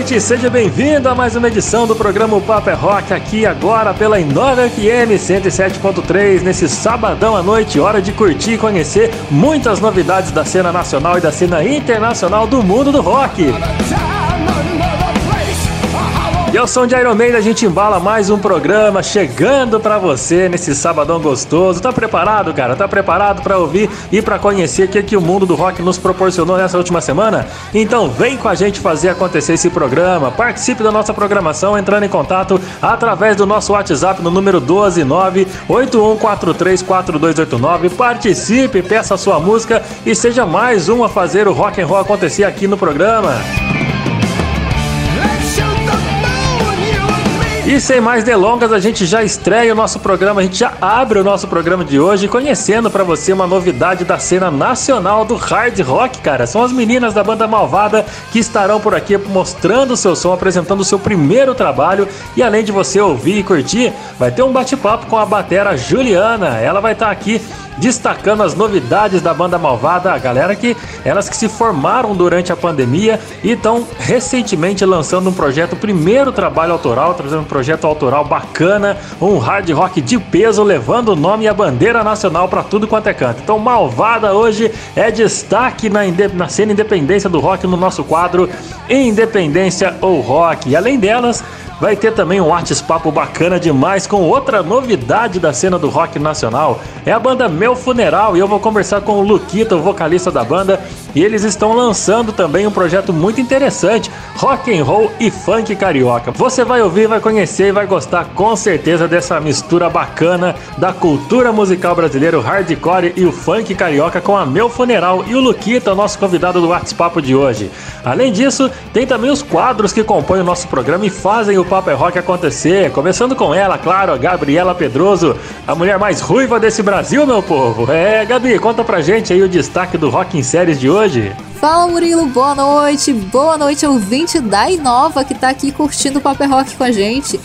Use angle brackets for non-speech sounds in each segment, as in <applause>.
Noite, seja bem-vindo a mais uma edição do programa Papo é Rock, aqui agora pela Inova FM 107.3, nesse sabadão à noite, hora de curtir e conhecer muitas novidades da cena nacional e da cena internacional do mundo do rock. E ao som de Iron Maiden a gente embala mais um programa chegando para você nesse sabadão gostoso. Tá preparado, cara? Tá preparado para ouvir e para conhecer o que, que o mundo do rock nos proporcionou nessa última semana? Então vem com a gente fazer acontecer esse programa. Participe da nossa programação entrando em contato através do nosso WhatsApp no número 12981434289. Participe, peça a sua música e seja mais um a fazer o rock and roll acontecer aqui no programa. E sem mais delongas, a gente já estreia o nosso programa, a gente já abre o nosso programa de hoje conhecendo para você uma novidade da cena nacional do hard rock, cara. São as meninas da banda Malvada que estarão por aqui mostrando o seu som, apresentando o seu primeiro trabalho e além de você ouvir e curtir, vai ter um bate-papo com a batera Juliana. Ela vai estar tá aqui destacando as novidades da banda Malvada, a galera que elas que se formaram durante a pandemia e estão recentemente lançando um projeto, primeiro trabalho autoral, trazendo um projeto autoral bacana, um hard rock de peso, levando o nome e a bandeira nacional para tudo quanto é canto. Então, Malvada hoje é destaque na, na cena independência do rock no nosso quadro Independência ou Rock. E além delas, Vai ter também um artes papo bacana demais com outra novidade da cena do rock nacional. É a banda Meu Funeral e eu vou conversar com o Luquita, o vocalista da banda, e eles estão lançando também um projeto muito interessante, rock and roll e funk carioca. Você vai ouvir, vai conhecer e vai gostar com certeza dessa mistura bacana da cultura musical brasileira, o hardcore e o funk carioca com a Meu Funeral e o Luquita, nosso convidado do Artes Papo de hoje. Além disso, tem também os quadros que compõem o nosso programa e fazem o Papo é Rock acontecer. Começando com ela, claro, Gabriela Pedroso, a mulher mais ruiva desse Brasil, meu povo. É, Gabi, conta pra gente aí o destaque do Rock em Séries de hoje. Fala Murilo, boa noite, boa noite ouvinte da Inova que tá aqui curtindo o Paper Rock com a gente.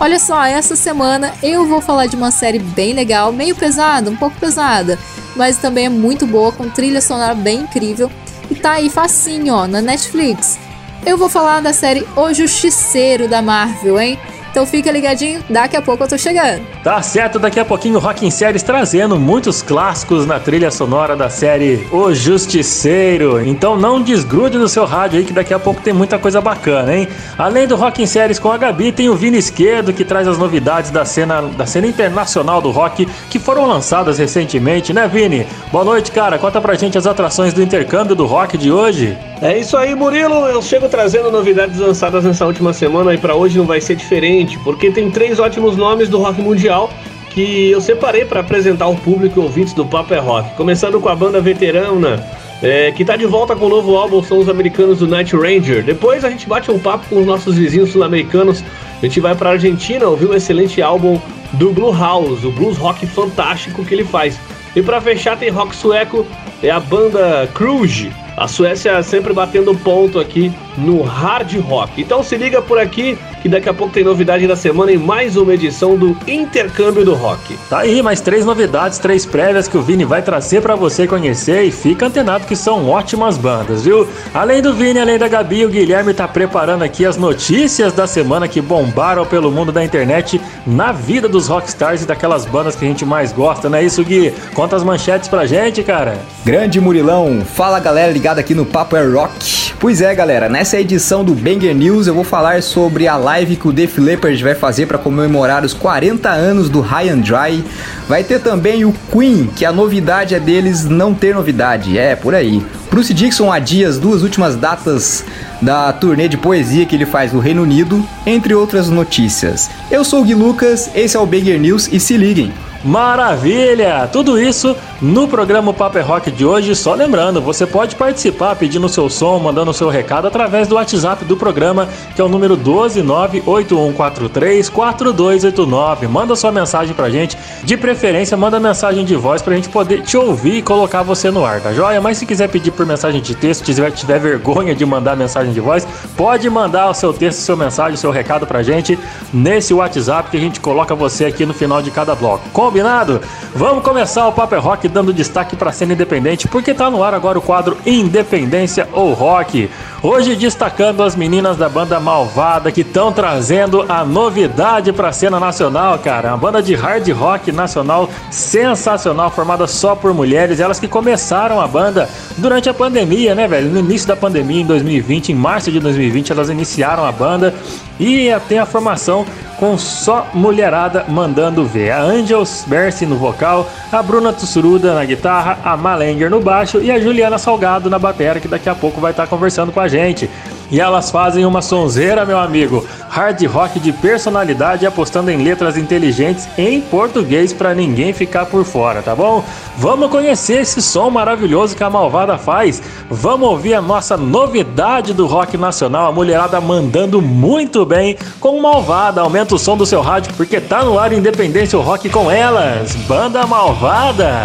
Olha só, essa semana eu vou falar de uma série bem legal, meio pesada, um pouco pesada, mas também é muito boa, com trilha sonora bem incrível e tá aí facinho, ó, na Netflix eu vou falar da série O Justiceiro da Marvel, hein? Então fica ligadinho, daqui a pouco eu tô chegando. Tá certo, daqui a pouquinho Rock em Séries trazendo muitos clássicos na trilha sonora da série O Justiceiro. Então não desgrude no seu rádio aí que daqui a pouco tem muita coisa bacana, hein? Além do Rock em Séries com a Gabi, tem o Vini Esquerdo que traz as novidades da cena, da cena internacional do rock que foram lançadas recentemente, né, Vini? Boa noite, cara. Conta pra gente as atrações do intercâmbio do rock de hoje. É isso aí, Murilo. Eu chego trazendo novidades lançadas nessa última semana e para hoje não vai ser diferente, porque tem três ótimos nomes do rock mundial que eu separei para apresentar ao público e ouvintes do Papo é Rock. Começando com a banda veterana, é, que está de volta com o novo álbum, são os americanos do Night Ranger. Depois a gente bate um papo com os nossos vizinhos sul-americanos. A gente vai para a Argentina ouvir o excelente álbum do Blue House, o blues rock fantástico que ele faz. E para fechar tem rock sueco, é a banda Cruise a Suécia sempre batendo ponto aqui no hard rock. Então se liga por aqui que daqui a pouco tem novidade da semana em mais uma edição do Intercâmbio do Rock. Tá aí, mais três novidades, três prévias que o Vini vai trazer para você conhecer e fica antenado que são ótimas bandas, viu? Além do Vini, além da Gabi, o Guilherme tá preparando aqui as notícias da semana que bombaram pelo mundo da internet na vida dos rockstars e daquelas bandas que a gente mais gosta, não é isso, Gui? Conta as manchetes pra gente, cara. Grande Murilão, fala galera ligada aqui no Papo é Rock. Pois é, galera, nessa edição do Banger News eu vou falar sobre a live que o Def Leppard vai fazer para comemorar os 40 anos do High and Dry. Vai ter também o Queen, que a novidade é deles não ter novidade, é por aí. Bruce Dixon adia as duas últimas datas da turnê de poesia que ele faz no Reino Unido, entre outras notícias. Eu sou o Gui Lucas, esse é o Banger News e se liguem. Maravilha! Tudo isso no programa Paper Rock de hoje. Só lembrando, você pode participar pedindo seu som, mandando seu recado através do WhatsApp do programa, que é o número 12981434289. Manda sua mensagem pra gente. De preferência, manda mensagem de voz pra gente poder te ouvir e colocar você no ar, tá joia? Mas se quiser pedir por mensagem de texto, tiver, tiver vergonha de mandar mensagem de voz, pode mandar o seu texto, seu mensagem, seu recado pra gente nesse WhatsApp que a gente coloca você aqui no final de cada bloco. Combinado? Vamos começar o Paper Rock dando destaque para a cena independente, porque tá no ar agora o quadro Independência ou Rock. Hoje destacando as meninas da banda Malvada que estão trazendo a novidade para a cena nacional, cara. Uma banda de hard rock nacional sensacional, formada só por mulheres. Elas que começaram a banda durante a pandemia, né, velho? No início da pandemia, em 2020, em março de 2020, elas iniciaram a banda e tem a formação com só mulherada mandando ver. A Angels Bercy no vocal, a Bruna Tsuruda na guitarra, a Malenger no baixo e a Juliana Salgado na bateria, que daqui a pouco vai estar conversando com a gente. E elas fazem uma sonzeira, meu amigo. Hard rock de personalidade apostando em letras inteligentes em português para ninguém ficar por fora, tá bom? Vamos conhecer esse som maravilhoso que a Malvada faz. Vamos ouvir a nossa novidade do rock nacional, a mulherada mandando muito bem com Malvada. Aumenta o som do seu rádio porque tá no ar Independência o Rock com elas. Banda Malvada.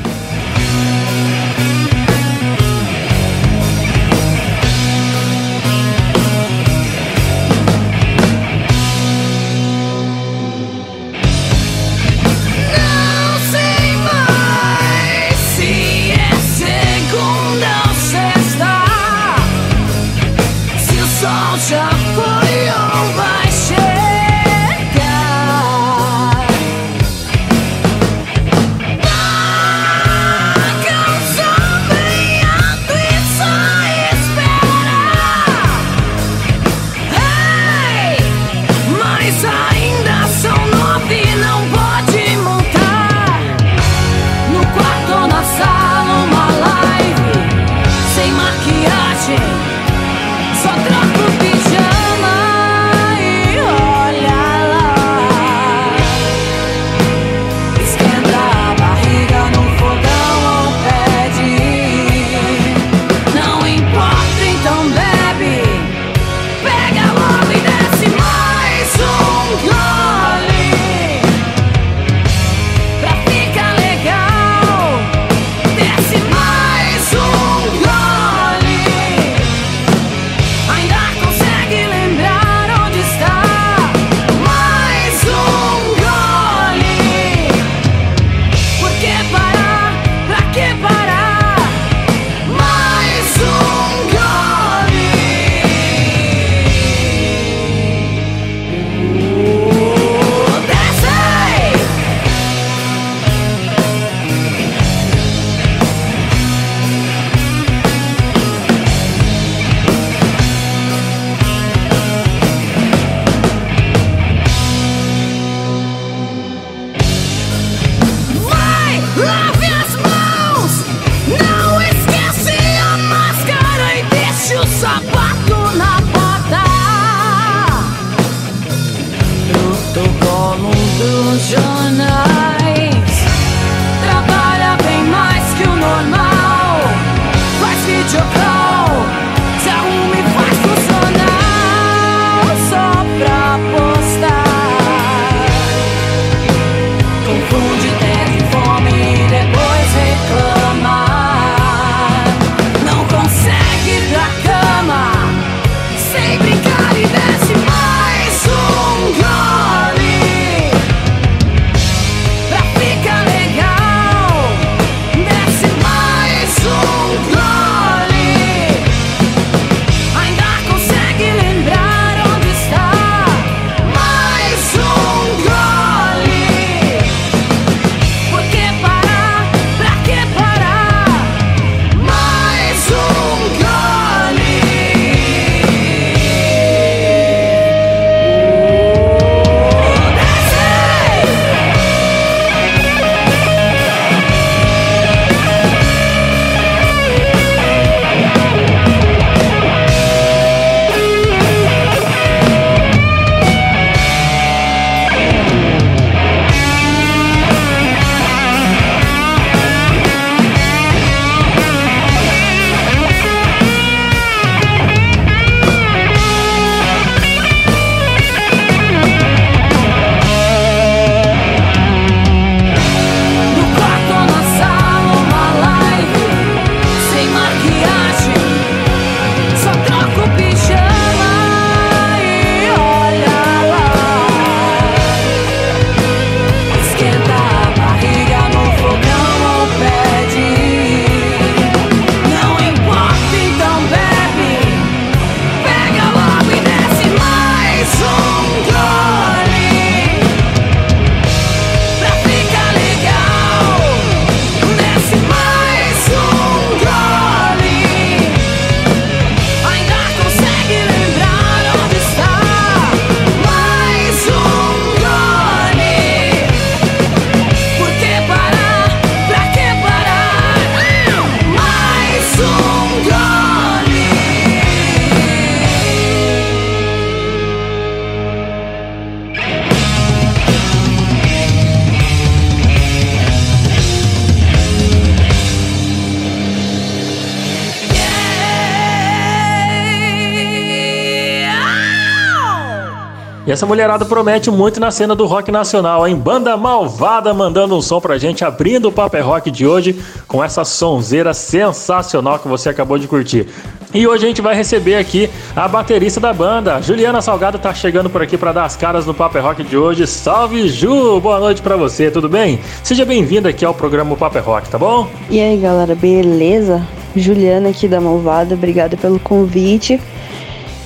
Essa mulherada promete muito na cena do rock nacional, hein? Banda Malvada mandando um som pra gente, abrindo o Paper Rock de hoje com essa sonzeira sensacional que você acabou de curtir. E hoje a gente vai receber aqui a baterista da banda, Juliana Salgado tá chegando por aqui para dar as caras no Paper Rock de hoje. Salve Ju, boa noite para você, tudo bem? Seja bem-vinda aqui ao programa Paper Rock, tá bom? E aí galera, beleza? Juliana aqui da Malvada, obrigada pelo convite.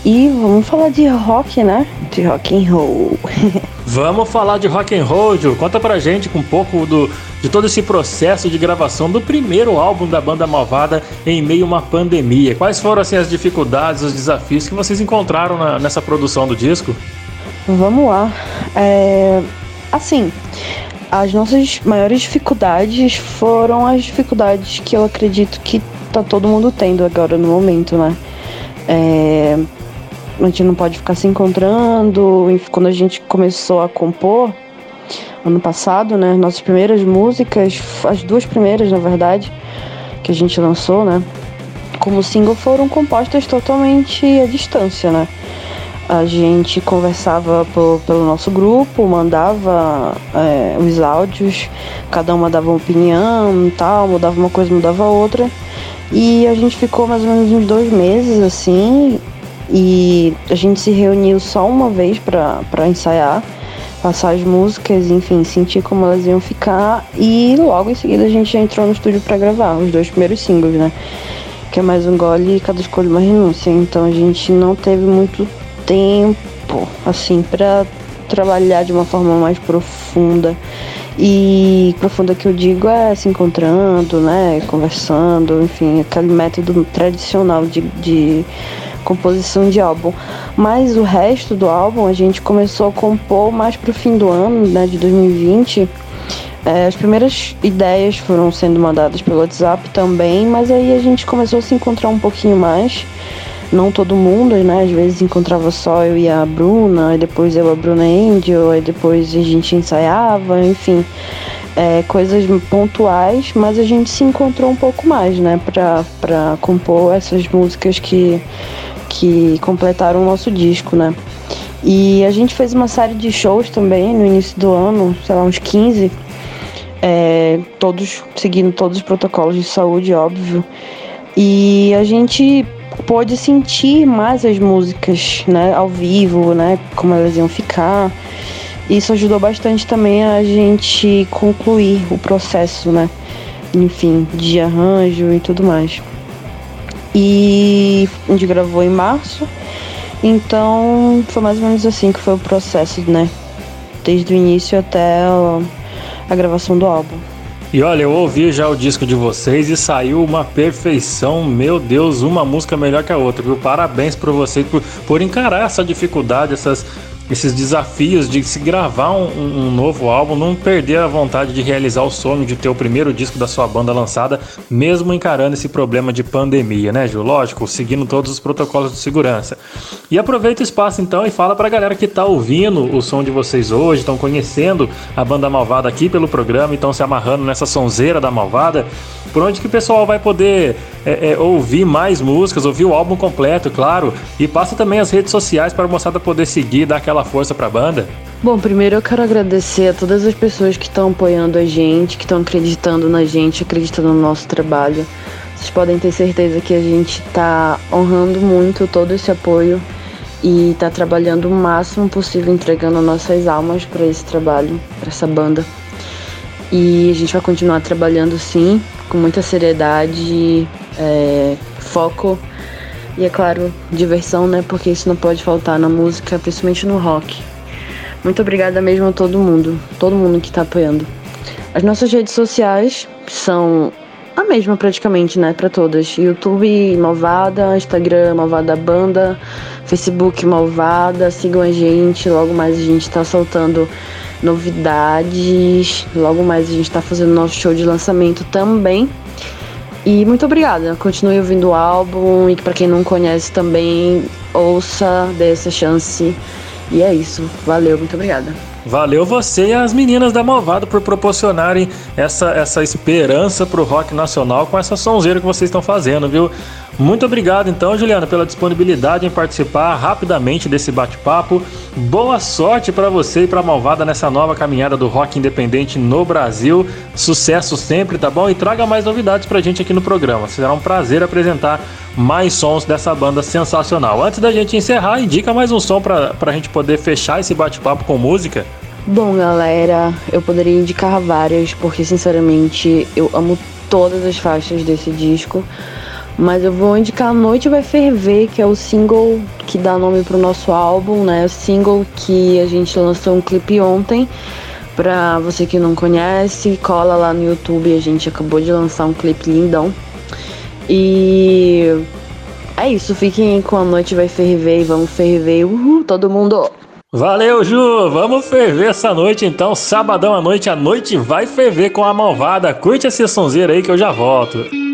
E vamos falar de rock, né? De rock and roll. <laughs> vamos falar de rock and roll, Ju. Conta pra gente um pouco do, de todo esse processo de gravação do primeiro álbum da banda Malvada em meio a uma pandemia. Quais foram assim as dificuldades, os desafios que vocês encontraram na, nessa produção do disco? Vamos lá. É, assim, as nossas maiores dificuldades foram as dificuldades que eu acredito que tá todo mundo tendo agora no momento, né? É, a gente não pode ficar se encontrando. Quando a gente começou a compor, ano passado, né? Nossas primeiras músicas, as duas primeiras, na verdade, que a gente lançou, né? Como single foram compostas totalmente à distância, né? A gente conversava por, pelo nosso grupo, mandava é, os áudios, cada uma dava uma opinião tal, mudava uma coisa, mudava outra. E a gente ficou mais ou menos uns dois meses assim, e a gente se reuniu só uma vez para ensaiar, passar as músicas, enfim, sentir como elas iam ficar. E logo em seguida a gente já entrou no estúdio para gravar os dois primeiros singles, né? Que é mais um gole e cada escolha uma renúncia. Então a gente não teve muito tempo, assim, para trabalhar de uma forma mais profunda. E profunda que eu digo é se encontrando, né? Conversando, enfim, aquele método tradicional de, de composição de álbum. Mas o resto do álbum a gente começou a compor mais pro fim do ano, né, de 2020. É, as primeiras ideias foram sendo mandadas pelo WhatsApp também, mas aí a gente começou a se encontrar um pouquinho mais. Não todo mundo, né? Às vezes encontrava só eu e a Bruna, aí depois eu, a Bruna Angel, aí depois a gente ensaiava, enfim. É, coisas pontuais, mas a gente se encontrou um pouco mais, né? Pra, pra compor essas músicas que que completaram o nosso disco, né? E a gente fez uma série de shows também no início do ano, sei lá, uns 15, é, todos seguindo todos os protocolos de saúde, óbvio. E a gente pôde sentir mais as músicas, né, ao vivo, né, como elas iam ficar. Isso ajudou bastante também a gente concluir o processo, né, enfim, de arranjo e tudo mais. E a gente gravou em março. Então foi mais ou menos assim que foi o processo, né? Desde o início até a gravação do álbum. E olha, eu ouvi já o disco de vocês e saiu uma perfeição, meu Deus, uma música melhor que a outra, viu? Parabéns para vocês por, por encarar essa dificuldade, essas esses desafios de se gravar um, um, novo álbum, não perder a vontade de realizar o sonho de ter o primeiro disco da sua banda lançada, mesmo encarando esse problema de pandemia, né, Ju? Lógico, seguindo todos os protocolos de segurança. E aproveita o espaço então e fala pra galera que tá ouvindo o som de vocês hoje, estão conhecendo a banda Malvada aqui pelo programa estão se amarrando nessa sonzeira da Malvada, por onde que o pessoal vai poder é, é, ouvir mais músicas, ouvir o álbum completo, claro, e passa também as redes sociais para a moçada poder seguir, dar aquela força pra banda? Bom, primeiro eu quero agradecer a todas as pessoas que estão apoiando a gente, que estão acreditando na gente, acreditando no nosso trabalho. Vocês podem ter certeza que a gente está honrando muito todo esse apoio e está trabalhando o máximo possível, entregando nossas almas para esse trabalho, para essa banda. E a gente vai continuar trabalhando sim, com muita seriedade, é, foco e é claro, diversão, né? Porque isso não pode faltar na música, principalmente no rock. Muito obrigada mesmo a todo mundo, todo mundo que está apoiando. As nossas redes sociais são a mesma praticamente, né, para todas. YouTube Malvada, Instagram Malvada Banda, Facebook Malvada, sigam a gente, logo mais a gente está soltando novidades, logo mais a gente está fazendo nosso show de lançamento também. E muito obrigada. Continue ouvindo o álbum e para quem não conhece também, ouça, dê essa chance. E é isso. Valeu, muito obrigada. Valeu você e as meninas da Malvada por proporcionarem essa, essa esperança pro rock nacional com essa sonzeira que vocês estão fazendo, viu? Muito obrigado então, Juliana, pela disponibilidade em participar rapidamente desse bate-papo. Boa sorte para você e para Malvada nessa nova caminhada do rock independente no Brasil. Sucesso sempre, tá bom? E traga mais novidades pra gente aqui no programa. Será um prazer apresentar mais sons dessa banda sensacional. Antes da gente encerrar, indica mais um som pra, pra gente poder fechar esse bate-papo com música. Bom, galera, eu poderia indicar várias, porque sinceramente eu amo todas as faixas desse disco. Mas eu vou indicar Noite Vai Ferver, que é o single que dá nome pro nosso álbum, né? O single que a gente lançou um clipe ontem. Pra você que não conhece, cola lá no YouTube, a gente acabou de lançar um clipe lindão. E é isso, fiquem com a noite vai ferver e vamos ferver. Uhul, todo mundo! Valeu, Ju! Vamos ferver essa noite então, sabadão à noite, a noite vai ferver com a malvada. Curte essa sonzeira aí que eu já volto.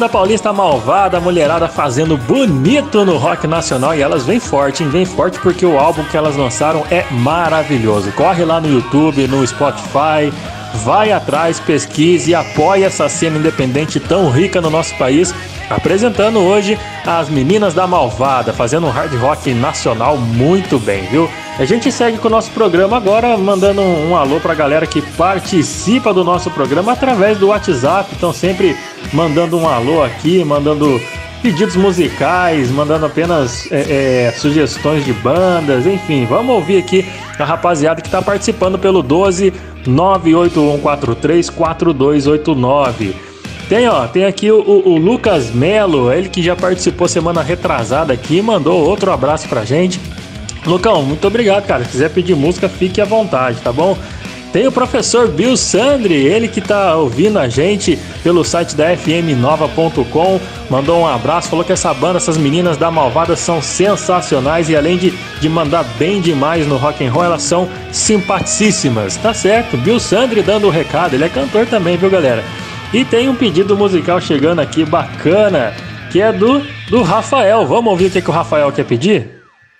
Banda paulista malvada, a mulherada fazendo bonito no rock nacional e elas vêm forte, hein? Vem forte porque o álbum que elas lançaram é maravilhoso. Corre lá no YouTube, no Spotify, vai atrás, pesquise e apoie essa cena independente tão rica no nosso país. Apresentando hoje as meninas da Malvada, fazendo um hard rock nacional muito bem, viu? A gente segue com o nosso programa agora, mandando um, um alô pra galera que participa do nosso programa através do WhatsApp. Então, sempre mandando um alô aqui, mandando pedidos musicais, mandando apenas é, é, sugestões de bandas, enfim. Vamos ouvir aqui a rapaziada que está participando pelo 12 98143 4289. Tem, ó, tem aqui o, o, o, Lucas Melo, ele que já participou semana retrasada aqui, mandou outro abraço pra gente. Lucão, muito obrigado, cara. Se quiser pedir música, fique à vontade, tá bom? Tem o professor Bill Sandri, ele que tá ouvindo a gente pelo site da fmnova.com, mandou um abraço, falou que essa banda, essas meninas da Malvada são sensacionais e além de, de mandar bem demais no rock and roll, elas são simpaticíssimas. Tá certo, Bill Sandri dando o recado, ele é cantor também, viu galera? E tem um pedido musical chegando aqui bacana, que é do, do Rafael. Vamos ouvir o que, que o Rafael quer pedir?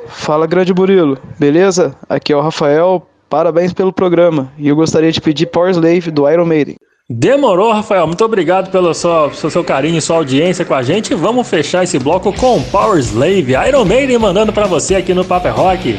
Fala, grande Murilo, beleza? Aqui é o Rafael, parabéns pelo programa. E eu gostaria de pedir Power Slave do Iron Maiden. Demorou, Rafael. Muito obrigado pelo seu, seu carinho e sua audiência com a gente. Vamos fechar esse bloco com Power Slave, Iron Maiden mandando para você aqui no Paper Rock.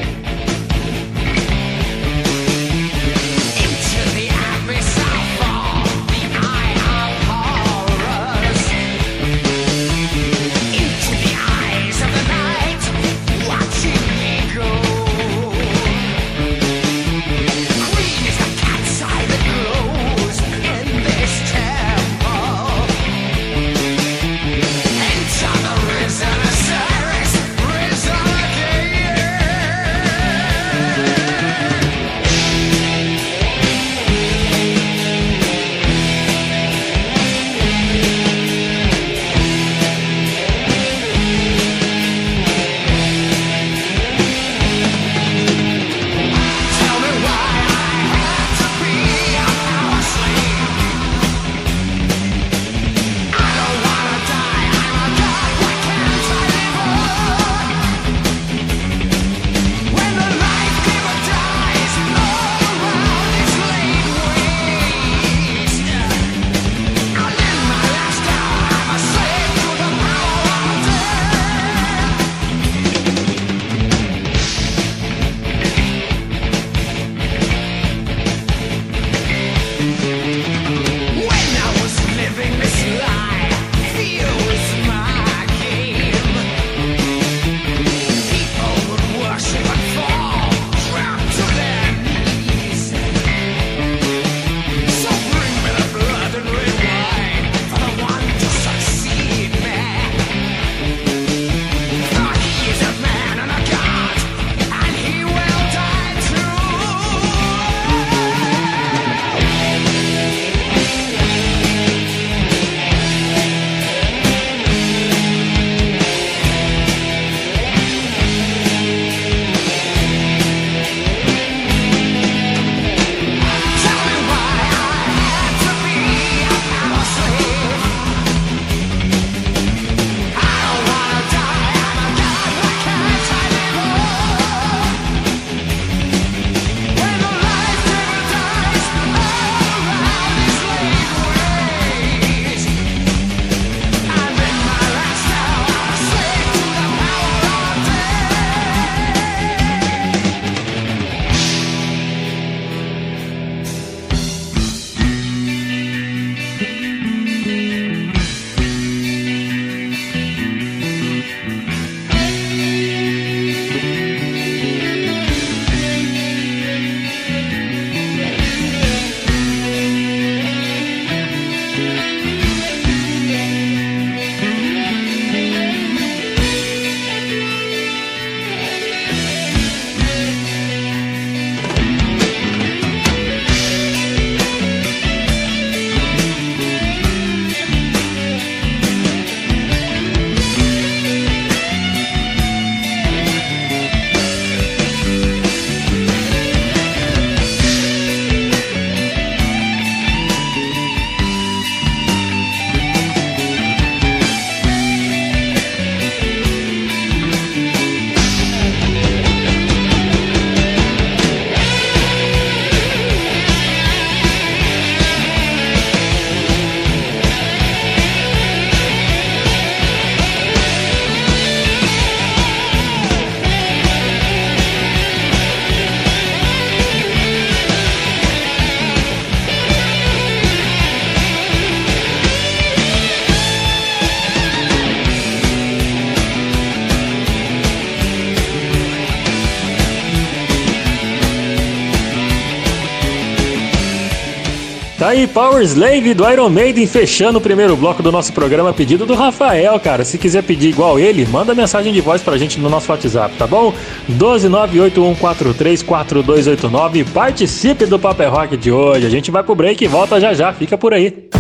Tá aí Power Slave do Iron Maiden fechando o primeiro bloco do nosso programa, pedido do Rafael, cara. Se quiser pedir igual ele, manda mensagem de voz pra gente no nosso WhatsApp, tá bom? 12981434289. Participe do Paper Rock de hoje. A gente vai pro break e volta já já. Fica por aí.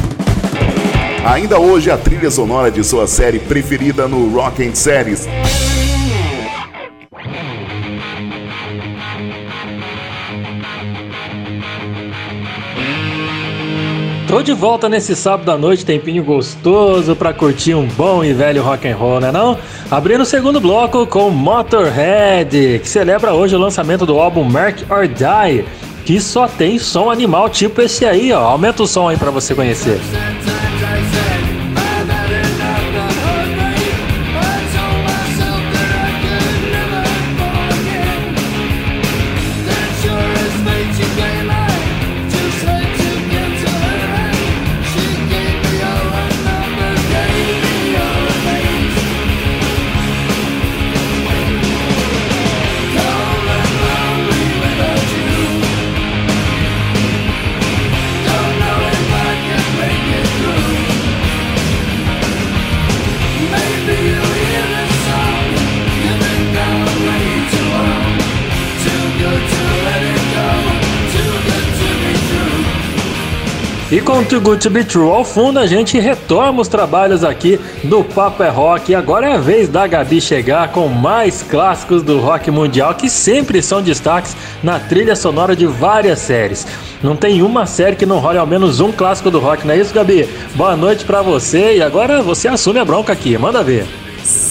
Ainda hoje a trilha sonora de sua série preferida no Rock and Series. Tô de volta nesse sábado à noite, tempinho gostoso pra curtir um bom e velho rock and roll, né não? Abrindo o segundo bloco com Motorhead, que celebra hoje o lançamento do álbum Mark or Die, que só tem som animal tipo esse aí, ó. Aumenta o som aí pra você conhecer. E com Too Good To Be True ao fundo, a gente retoma os trabalhos aqui do Papo é Rock. E agora é a vez da Gabi chegar com mais clássicos do rock mundial que sempre são destaques na trilha sonora de várias séries. Não tem uma série que não role ao menos um clássico do rock, não é isso, Gabi? Boa noite para você e agora você assume a bronca aqui, manda ver.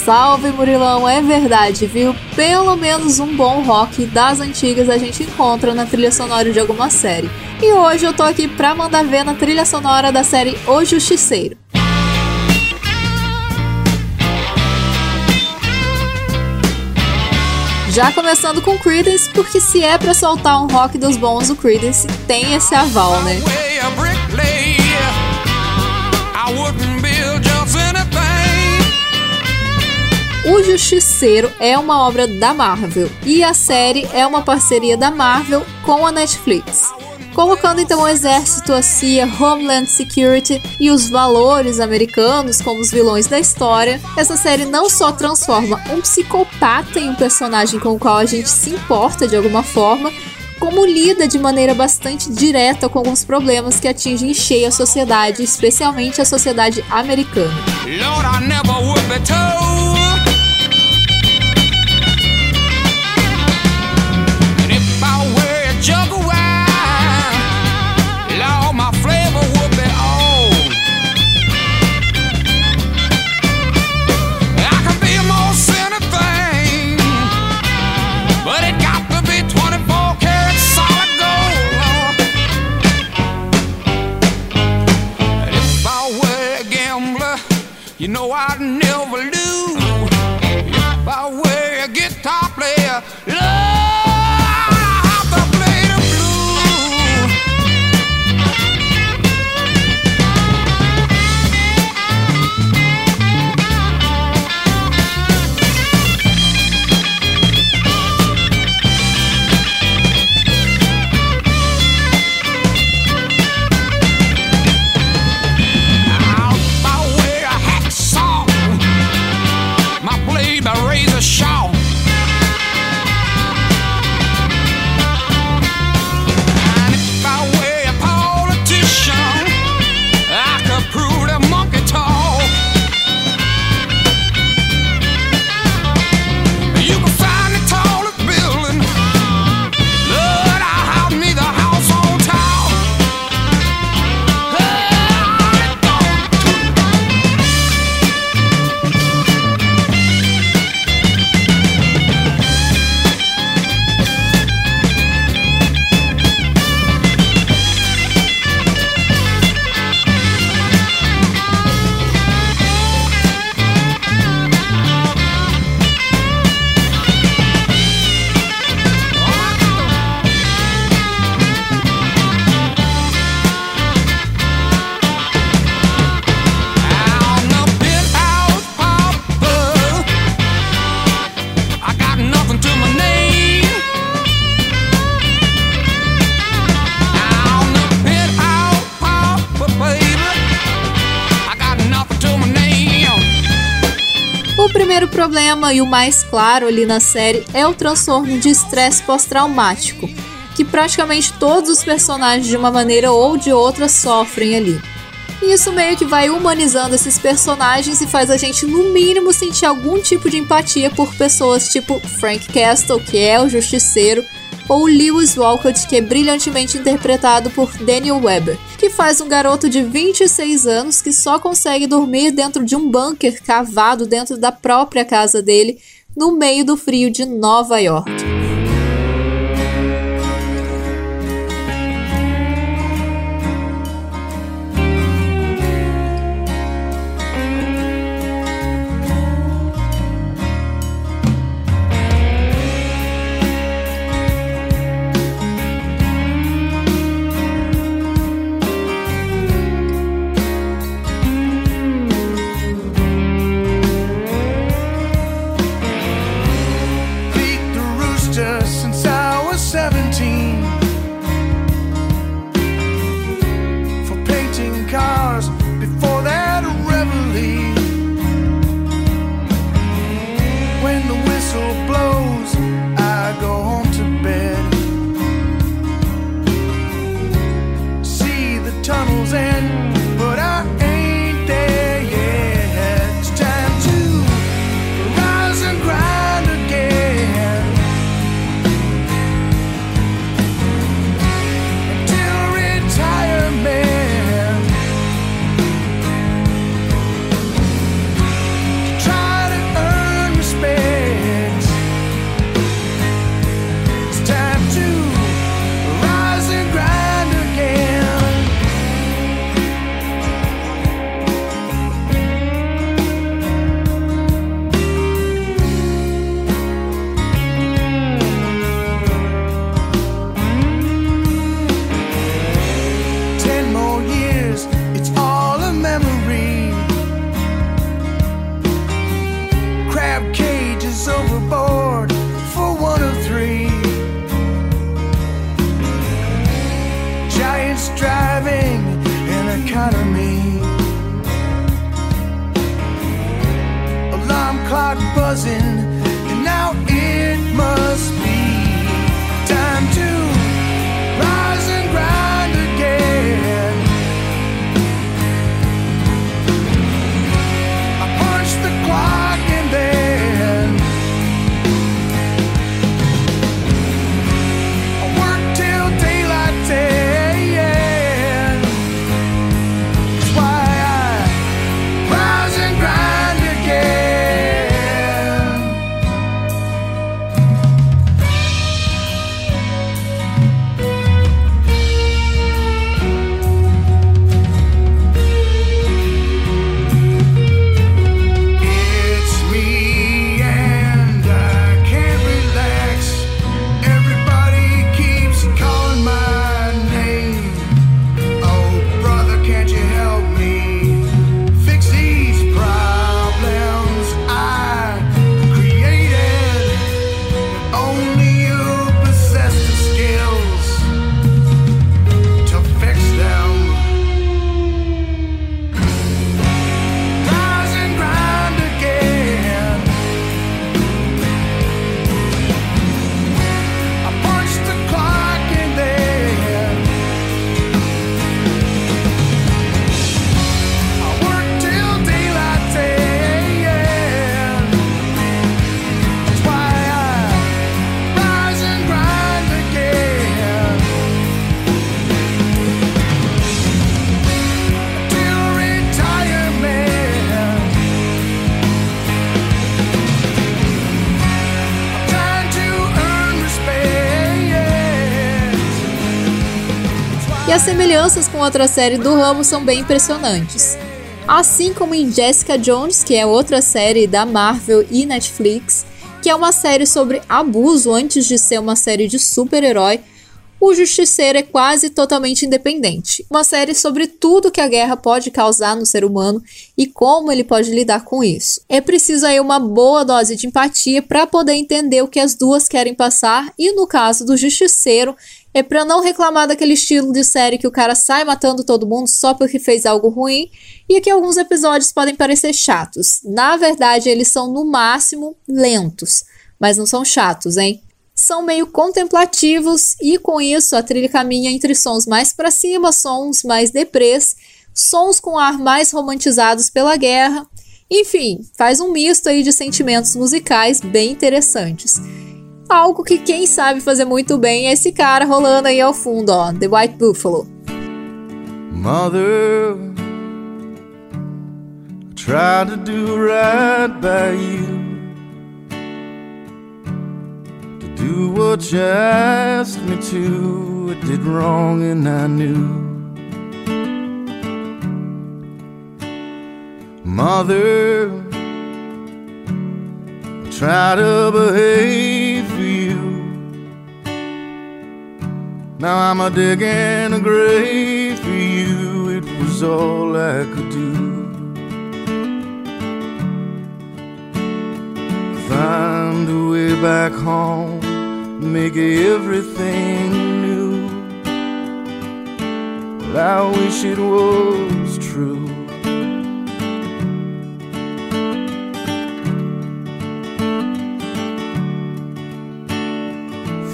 Salve Murilão, é verdade, viu? Pelo menos um bom rock das antigas a gente encontra na trilha sonora de alguma série. E hoje eu tô aqui pra mandar ver na trilha sonora da série O Justiceiro. Já começando com Creedence, porque se é pra soltar um rock dos bons, o Creedence tem esse aval, né? O Justiceiro é uma obra da Marvel e a série é uma parceria da Marvel com a Netflix. Colocando então o exército, a CIA, Homeland Security e os valores americanos como os vilões da história, essa série não só transforma um psicopata em um personagem com o qual a gente se importa de alguma forma, como lida de maneira bastante direta com alguns problemas que atingem cheio a sociedade, especialmente a sociedade americana. Lord, know I problema e o mais claro ali na série é o transtorno de estresse pós-traumático, que praticamente todos os personagens de uma maneira ou de outra sofrem ali. E isso meio que vai humanizando esses personagens e faz a gente, no mínimo, sentir algum tipo de empatia por pessoas tipo Frank Castle, que é o justiceiro, ou Lewis Walcott, que é brilhantemente interpretado por Daniel Weber, que faz um garoto de 26 anos que só consegue dormir dentro de um bunker cavado dentro da própria casa dele, no meio do frio de Nova York. Semelhanças com outra série do ramo são bem impressionantes. Assim como em Jessica Jones, que é outra série da Marvel e Netflix, que é uma série sobre abuso antes de ser uma série de super-herói, o Justiceiro é quase totalmente independente. Uma série sobre tudo que a guerra pode causar no ser humano e como ele pode lidar com isso. É preciso aí uma boa dose de empatia para poder entender o que as duas querem passar e no caso do Justiceiro, é pra não reclamar daquele estilo de série que o cara sai matando todo mundo só porque fez algo ruim e que alguns episódios podem parecer chatos. Na verdade, eles são no máximo lentos, mas não são chatos, hein? São meio contemplativos e com isso a trilha caminha entre sons mais para cima, sons mais deprês, sons com ar mais romantizados pela guerra. Enfim, faz um misto aí de sentimentos musicais bem interessantes. Algo que quem sabe fazer muito bem é esse cara rolando aí ao fundo, ó, The White Buffalo. Mother, I tried to do right by you. To do what you asked me to, I did wrong and I knew. Mother, I try to behave Now I'm a digging a grave for you. It was all I could do. Find a way back home, make everything new. But I wish it was true.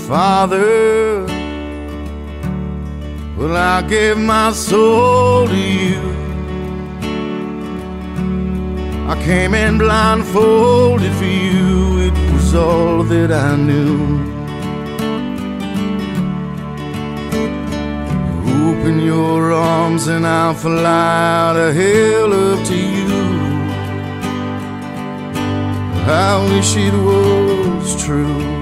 Father, well, I gave my soul to you. I came in blindfolded for you, it was all that I knew. Open your arms and I'll fly out of hell up to you. I wish it was true.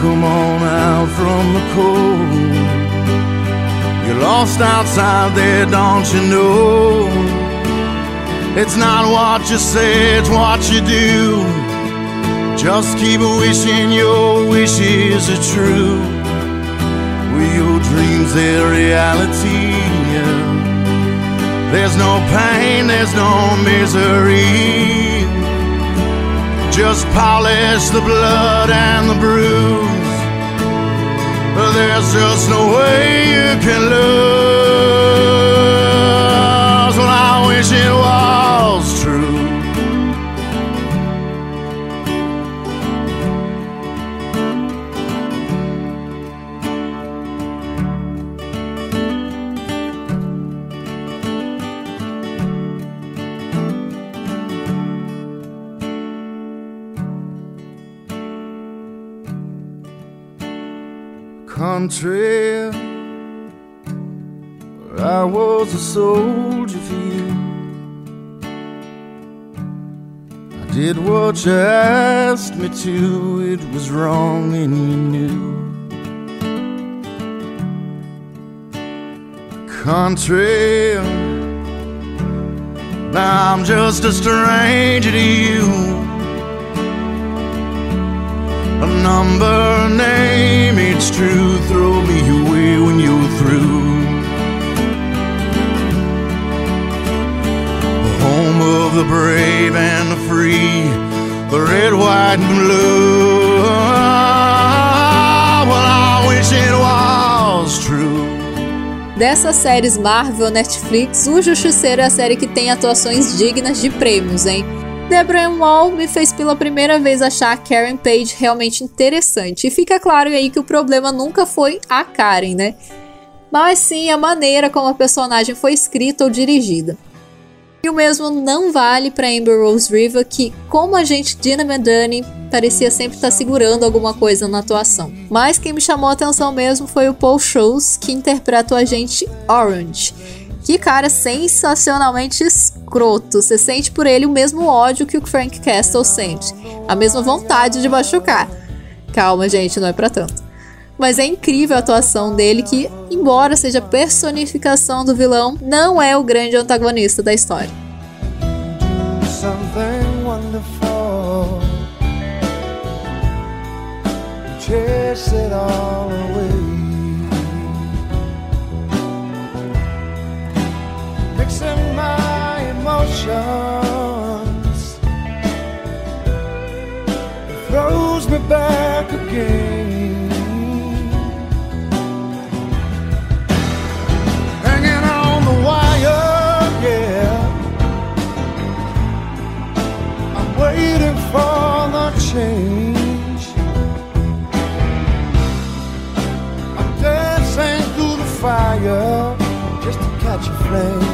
Come on out from the cold. You're lost outside there, don't you know? It's not what you say, it's what you do. Just keep wishing your wishes are true. With your dreams, they're reality. There's no pain, there's no misery just polish the blood and the bruise. There's just no way you can lose. Well, I wish it was true. Country where I was a soldier for you. I did what you asked me to, it was wrong and you knew. Country, now I'm just a stranger to you a number, name, it's true. Throw me away when you're through. The home of the brave and the free, the red, white, and blue. Dessas séries Marvel Netflix, O Justiceiro é a série que tem atuações dignas de prêmios, hein? Deborah Wall me fez pela primeira vez achar a Karen Page realmente interessante. E fica claro aí que o problema nunca foi a Karen, né? Mas sim a maneira como a personagem foi escrita ou dirigida. E o mesmo não vale para Amber Rose River, que, como a gente Dina Medani, parecia sempre estar tá segurando alguma coisa na atuação. Mas quem me chamou a atenção mesmo foi o Paul Scholes, que interpreta o agente Orange. Que cara sensacionalmente escroto. Você sente por ele o mesmo ódio que o Frank Castle sente. A mesma vontade de machucar. Calma, gente, não é para tanto. Mas é incrível a atuação dele que, embora seja personificação do vilão, não é o grande antagonista da história. Chase it all away. emotions it throws me back again. Hanging on the wire, yeah. I'm waiting for the change. I'm dancing through the fire just to catch a flame.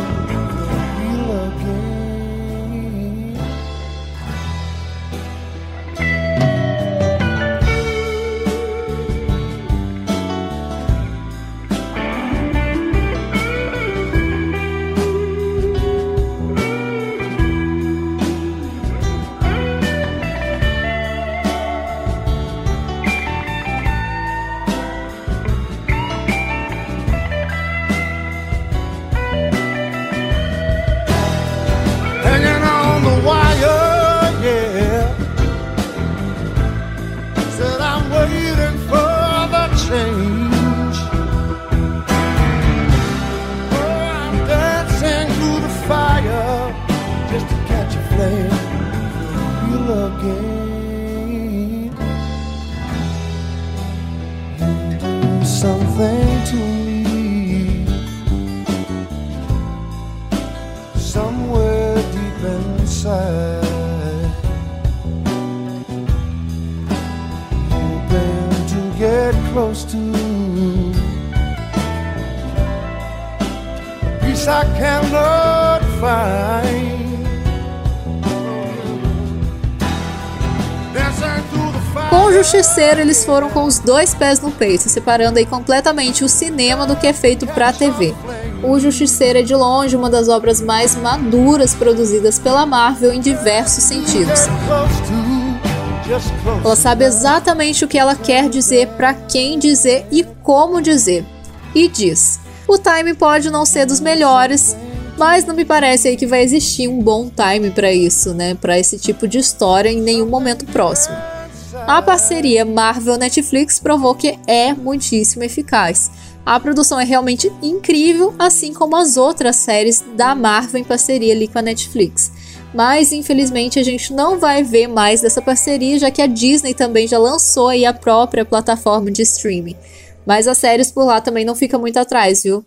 You do something to me somewhere deep inside. To get close to I cannot find. Justiceiro, eles foram com os dois pés no peito, separando aí completamente o cinema do que é feito pra TV. O Justiceiro é de longe uma das obras mais maduras produzidas pela Marvel em diversos sentidos. Ela sabe exatamente o que ela quer dizer, pra quem dizer e como dizer. E diz: o time pode não ser dos melhores, mas não me parece aí que vai existir um bom time pra isso, né? Pra esse tipo de história em nenhum momento próximo. A parceria Marvel-Netflix provou que é muitíssimo eficaz. A produção é realmente incrível, assim como as outras séries da Marvel em parceria ali com a Netflix. Mas infelizmente a gente não vai ver mais dessa parceria, já que a Disney também já lançou aí a própria plataforma de streaming. Mas as séries por lá também não ficam muito atrás, viu?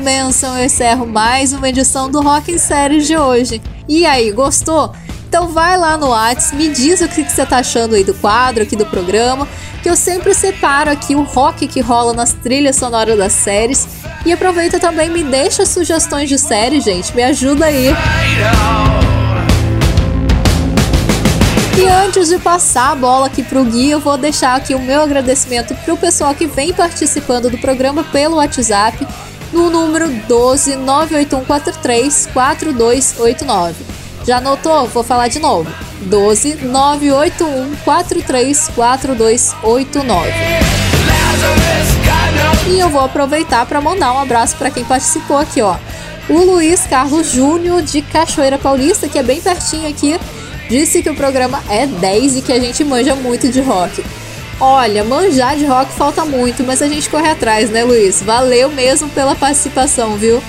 Manson eu encerro mais uma edição do Rock em Séries de hoje. E aí, gostou? Então vai lá no Whats, me diz o que que você tá achando aí do quadro, aqui do programa, que eu sempre separo aqui o rock que rola nas trilhas sonoras das séries. E aproveita também, me deixa sugestões de série, gente, me ajuda aí. E antes de passar a bola aqui pro Gui, eu vou deixar aqui o meu agradecimento pro pessoal que vem participando do programa pelo WhatsApp no número 12 98143 4289. Já anotou? Vou falar de novo. 12 98143 4289. E eu vou aproveitar para mandar um abraço para quem participou aqui, ó. O Luiz Carlos Júnior de Cachoeira Paulista, que é bem pertinho aqui, disse que o programa é 10 e que a gente manja muito de rock. Olha, manjar de rock falta muito, mas a gente corre atrás, né, Luiz? Valeu mesmo pela participação, viu?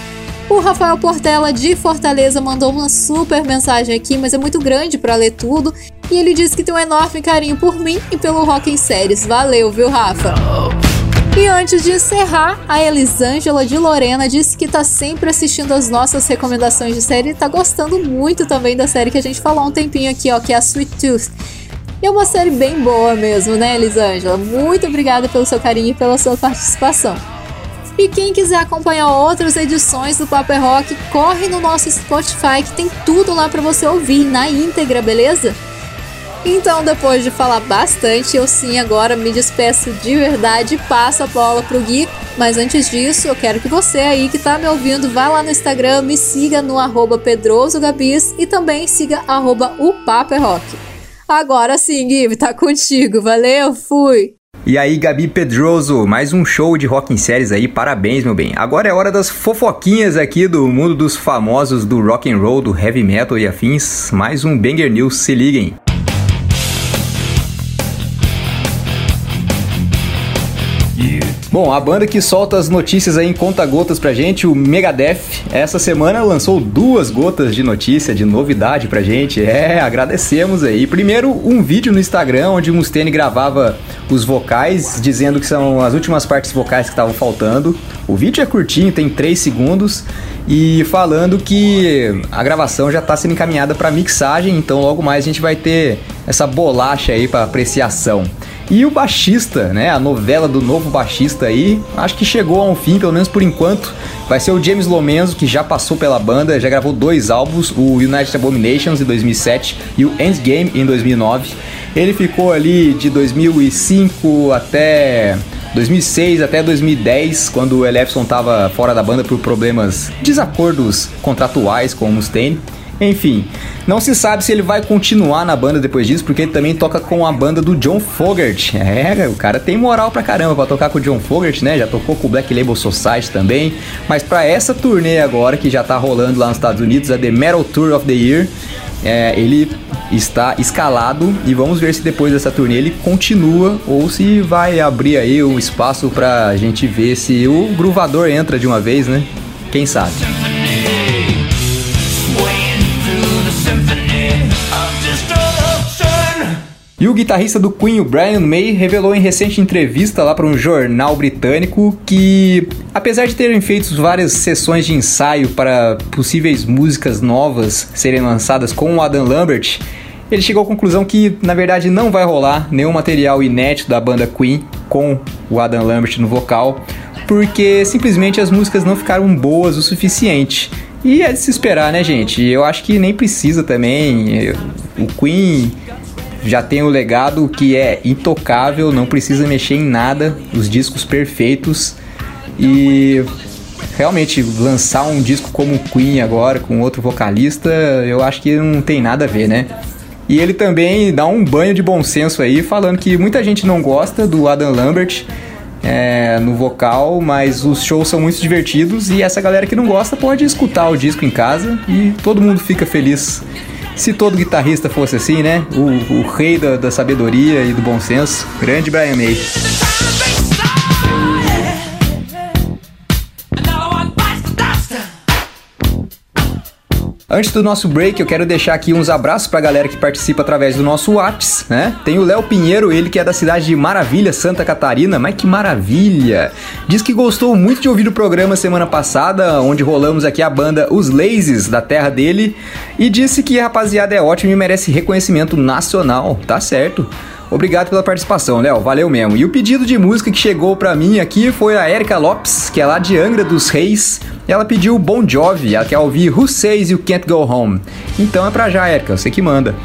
O Rafael Portela de Fortaleza mandou uma super mensagem aqui, mas é muito grande para ler tudo. E ele disse que tem um enorme carinho por mim e pelo Rock em Séries. Valeu, viu, Rafa? E antes de encerrar, a Elisângela de Lorena disse que tá sempre assistindo as nossas recomendações de série e tá gostando muito também da série que a gente falou há um tempinho aqui, ó, que é a Sweet Tooth. E é uma série bem boa mesmo, né, Elisângela? Muito obrigada pelo seu carinho e pela sua participação. E quem quiser acompanhar outras edições do Paper Rock, corre no nosso Spotify que tem tudo lá para você ouvir na íntegra, beleza? Então, depois de falar bastante, eu sim agora me despeço de verdade e passo a bola pro Gui. Mas antes disso, eu quero que você aí que tá me ouvindo, vá lá no Instagram, me siga no arroba pedrosogabis e também siga arroba o Papo é Rock. Agora sim, Gui, tá contigo. Valeu, fui! E aí, Gabi Pedroso, mais um show de rock em séries aí, parabéns, meu bem. Agora é hora das fofoquinhas aqui do mundo dos famosos do rock and roll, do heavy metal e afins. Mais um Banger News, se liguem. Bom, a banda que solta as notícias aí em conta-gotas pra gente, o Megadeth, essa semana lançou duas gotas de notícia, de novidade pra gente. É, agradecemos aí. Primeiro, um vídeo no Instagram onde o Mustaine gravava os vocais, dizendo que são as últimas partes vocais que estavam faltando. O vídeo é curtinho, tem 3 segundos, e falando que a gravação já está sendo encaminhada para mixagem, então logo mais a gente vai ter essa bolacha aí para apreciação. E o baixista, né? A novela do novo baixista aí, acho que chegou a um fim, pelo menos por enquanto. Vai ser o James Lomenzo, que já passou pela banda, já gravou dois álbuns, o United Abominations em 2007 e o Endgame em 2009. Ele ficou ali de 2005 até 2006 até 2010, quando o Elefson estava fora da banda por problemas, desacordos contratuais com o Mustaine. Enfim, não se sabe se ele vai continuar na banda depois disso, porque ele também toca com a banda do John Fogerty. <laughs> É, o cara tem moral pra caramba pra tocar com o John Fogerty, né? Já tocou com o Black Label Society também. Mas para essa turnê agora, que já tá rolando lá nos Estados Unidos, a The Metal Tour of the Year, é, ele está escalado e vamos ver se depois dessa turnê ele continua ou se vai abrir aí o espaço pra gente ver se o gruvador entra de uma vez, né? Quem sabe? E o guitarrista do Queen, o Brian May, revelou em recente entrevista lá para um jornal britânico que, apesar de terem feito várias sessões de ensaio para possíveis músicas novas serem lançadas com o Adam Lambert, ele chegou à conclusão que, na verdade, não vai rolar nenhum material inédito da banda Queen com o Adam Lambert no vocal, porque simplesmente as músicas não ficaram boas o suficiente. E é de se esperar, né, gente? Eu acho que nem precisa também. O Queen já tem o legado que é intocável, não precisa mexer em nada, os discos perfeitos e realmente lançar um disco como Queen agora com outro vocalista, eu acho que não tem nada a ver, né? E ele também dá um banho de bom senso aí, falando que muita gente não gosta do Adam Lambert é, no vocal, mas os shows são muito divertidos e essa galera que não gosta pode escutar o disco em casa e todo mundo fica feliz se todo guitarrista fosse assim, né? O, o rei da, da sabedoria e do bom senso, grande Brian May. Antes do nosso break, eu quero deixar aqui uns abraços pra galera que participa através do nosso Whats, né? Tem o Léo Pinheiro, ele que é da cidade de Maravilha, Santa Catarina. Mas que maravilha! Diz que gostou muito de ouvir o programa semana passada, onde rolamos aqui a banda Os Lazes, da terra dele, e disse que a rapaziada é ótima e merece reconhecimento nacional. Tá certo. Obrigado pela participação, Léo. Valeu mesmo. E o pedido de música que chegou pra mim aqui foi a Erika Lopes, que é lá de Angra dos Reis. Ela pediu Bon Jovi, ela quer ouvir Who Says You Can't Go Home. Então é pra já, Erika, você que manda.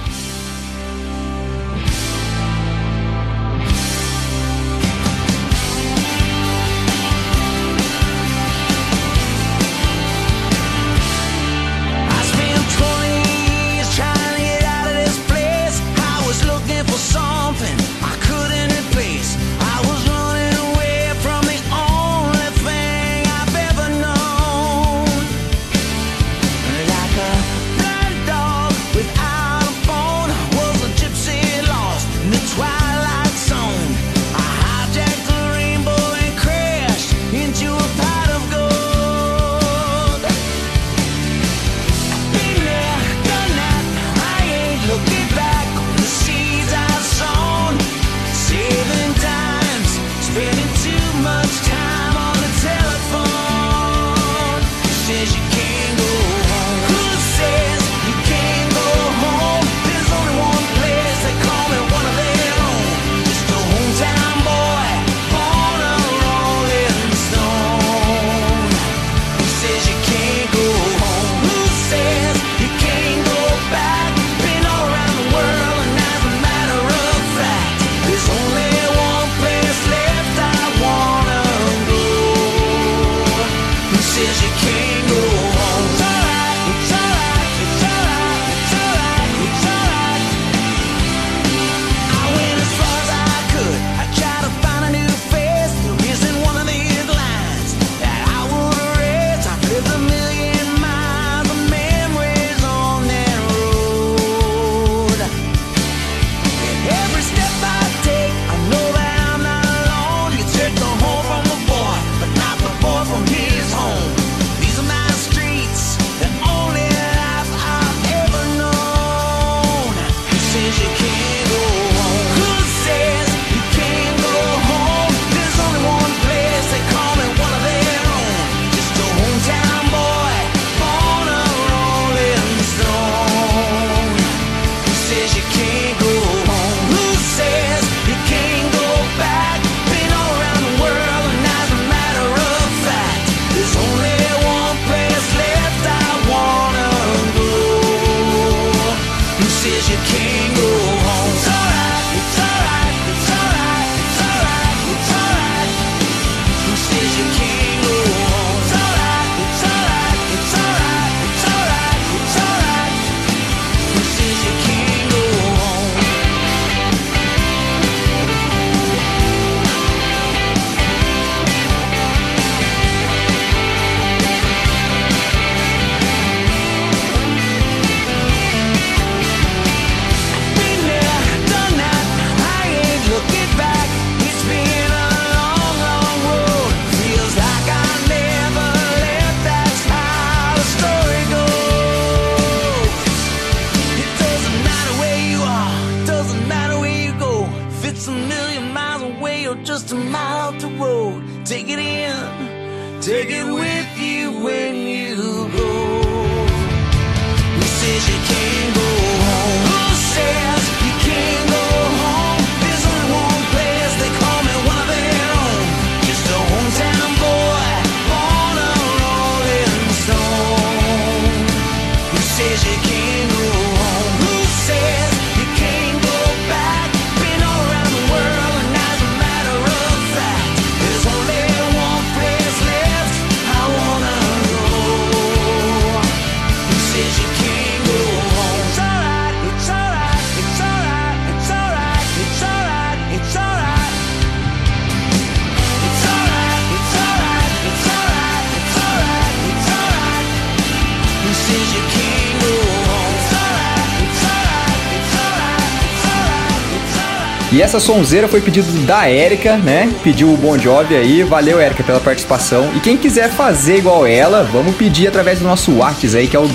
E essa sonzeira foi pedido da Érica, né? Pediu o Bon Jovi aí. Valeu, Érica, pela participação. E quem quiser fazer igual ela, vamos pedir através do nosso WhatsApp aí, que é o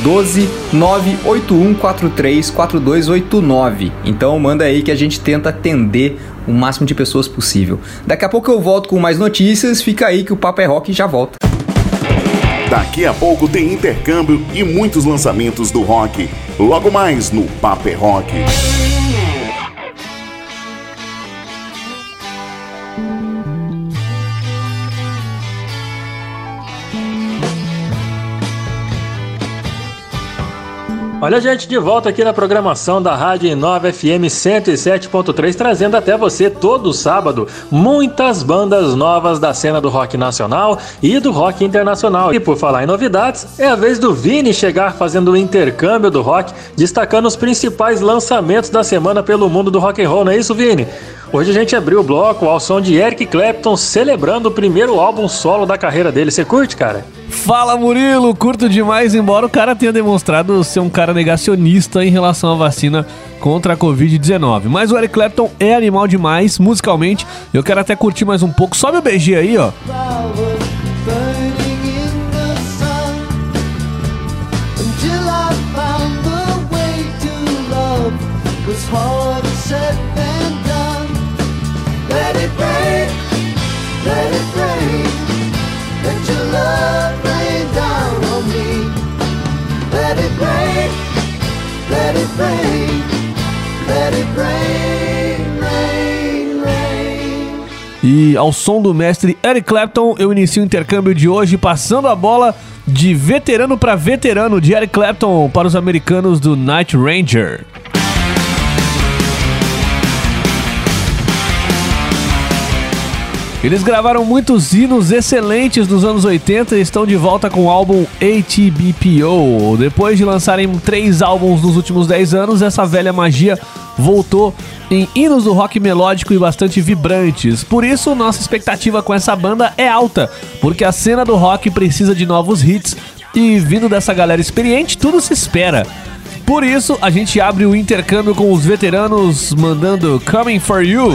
12981434289. Então manda aí que a gente tenta atender o máximo de pessoas possível. Daqui a pouco eu volto com mais notícias. Fica aí que o Papo é Rock já volta. Daqui a pouco tem intercâmbio e muitos lançamentos do rock. Logo mais no Paper Rock. Olha a gente de volta aqui na programação da Rádio 9 FM 107.3, trazendo até você todo sábado muitas bandas novas da cena do rock nacional e do rock internacional. E por falar em novidades, é a vez do Vini chegar fazendo o intercâmbio do rock, destacando os principais lançamentos da semana pelo mundo do rock and roll, não é isso, Vini? Hoje a gente abriu o bloco ao som de Eric Clapton celebrando o primeiro álbum solo da carreira dele. Você curte, cara? Fala Murilo, curto demais, embora o cara tenha demonstrado ser um cara negacionista em relação à vacina contra a Covid-19. Mas o Eric Clapton é animal demais, musicalmente. Eu quero até curtir mais um pouco. Sobe o BG aí, ó. in E ao som do mestre Eric Clapton, eu inicio o intercâmbio de hoje passando a bola de veterano para veterano de Eric Clapton para os americanos do Night Ranger. Eles gravaram muitos hinos excelentes dos anos 80 e estão de volta com o álbum ATBPO. Depois de lançarem três álbuns nos últimos 10 anos, essa velha magia voltou em hinos do rock melódico e bastante vibrantes. Por isso, nossa expectativa com essa banda é alta, porque a cena do rock precisa de novos hits e vindo dessa galera experiente, tudo se espera. Por isso, a gente abre o intercâmbio com os veteranos mandando Coming For You.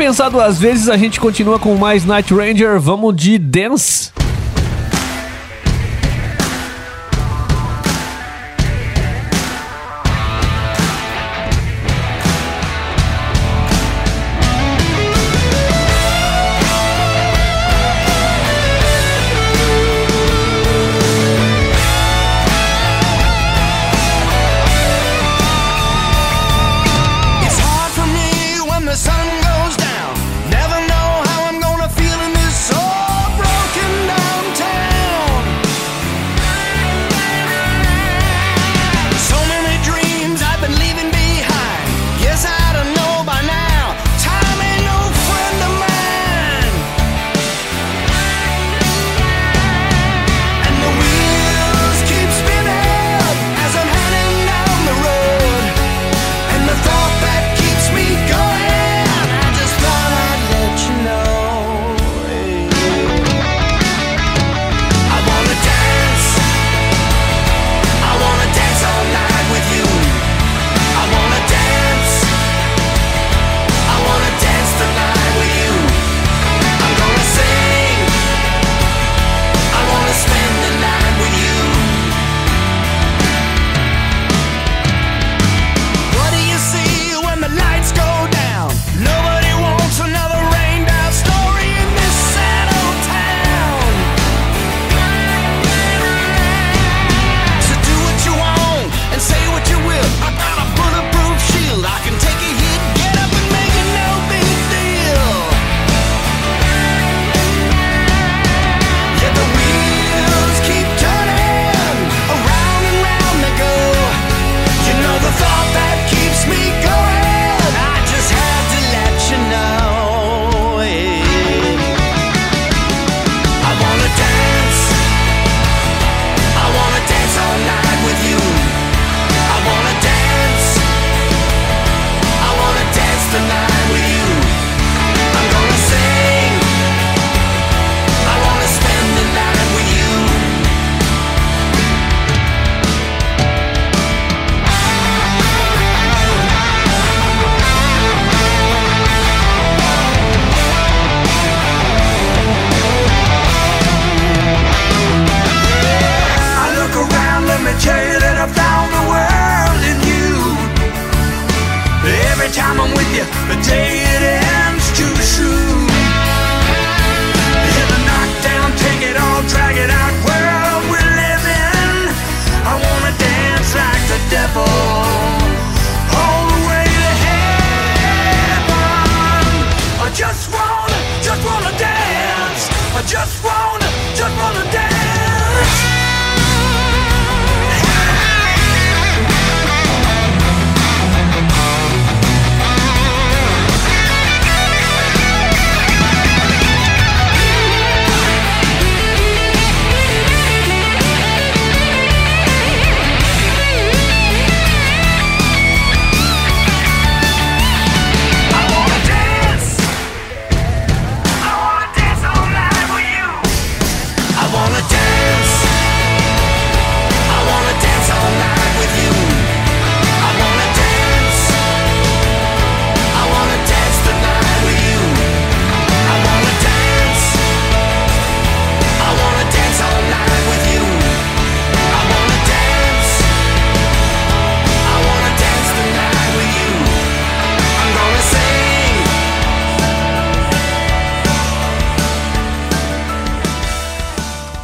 Pensar duas vezes, a gente continua com mais Night Ranger. Vamos de Dance.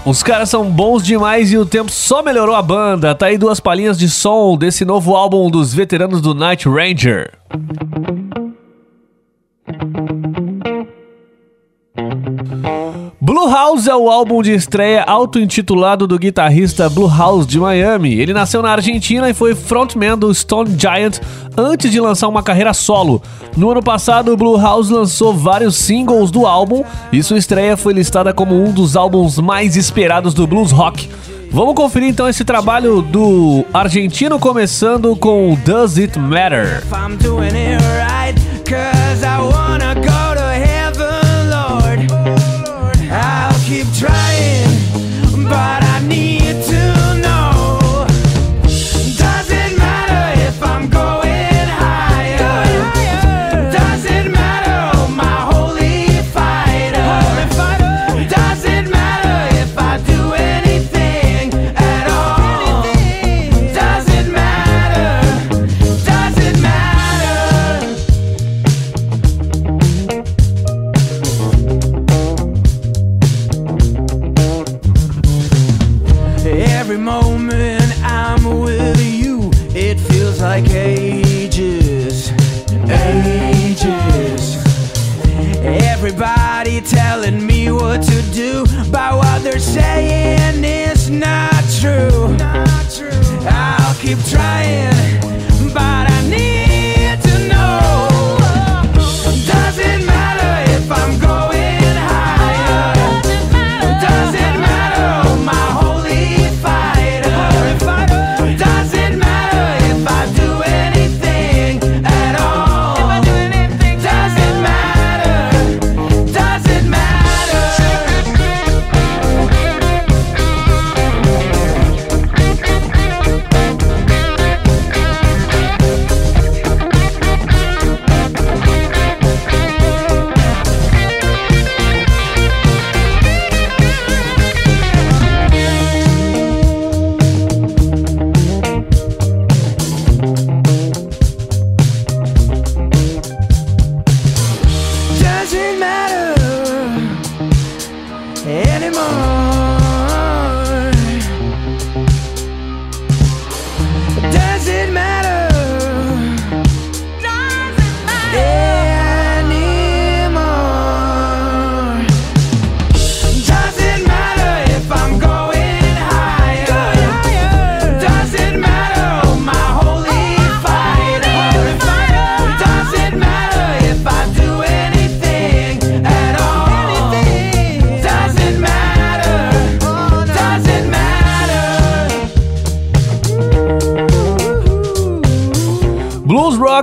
Os caras são bons demais e o tempo só melhorou a banda. Tá aí duas palhinhas de som desse novo álbum dos veteranos do Night Ranger. Blue House é o álbum de estreia auto-intitulado do guitarrista Blue House de Miami. Ele nasceu na Argentina e foi frontman do Stone Giant antes de lançar uma carreira solo. No ano passado, Blue House lançou vários singles do álbum e sua estreia foi listada como um dos álbuns mais esperados do blues rock. Vamos conferir então esse trabalho do argentino começando com Does It Matter?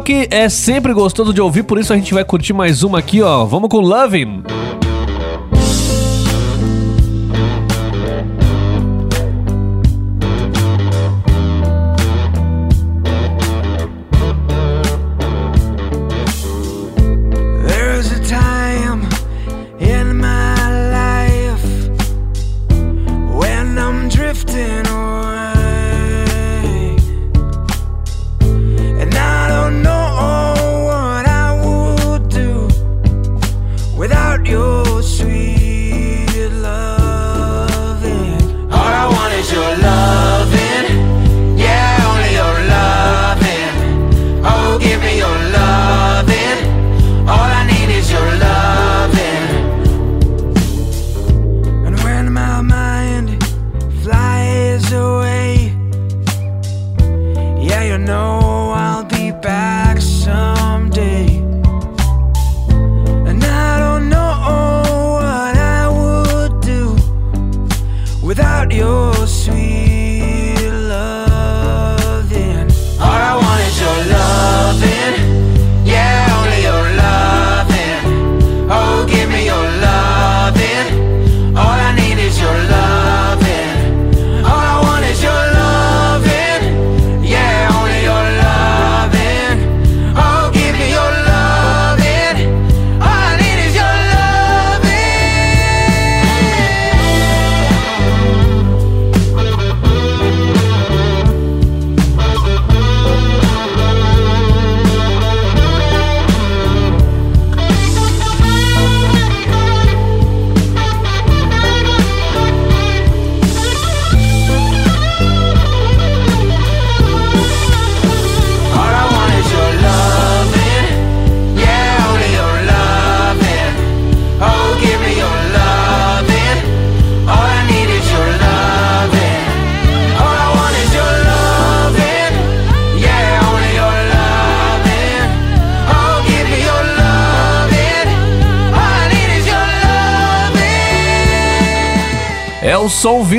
que é sempre gostoso de ouvir, por isso a gente vai curtir mais uma aqui, ó. Vamos com Lovin'.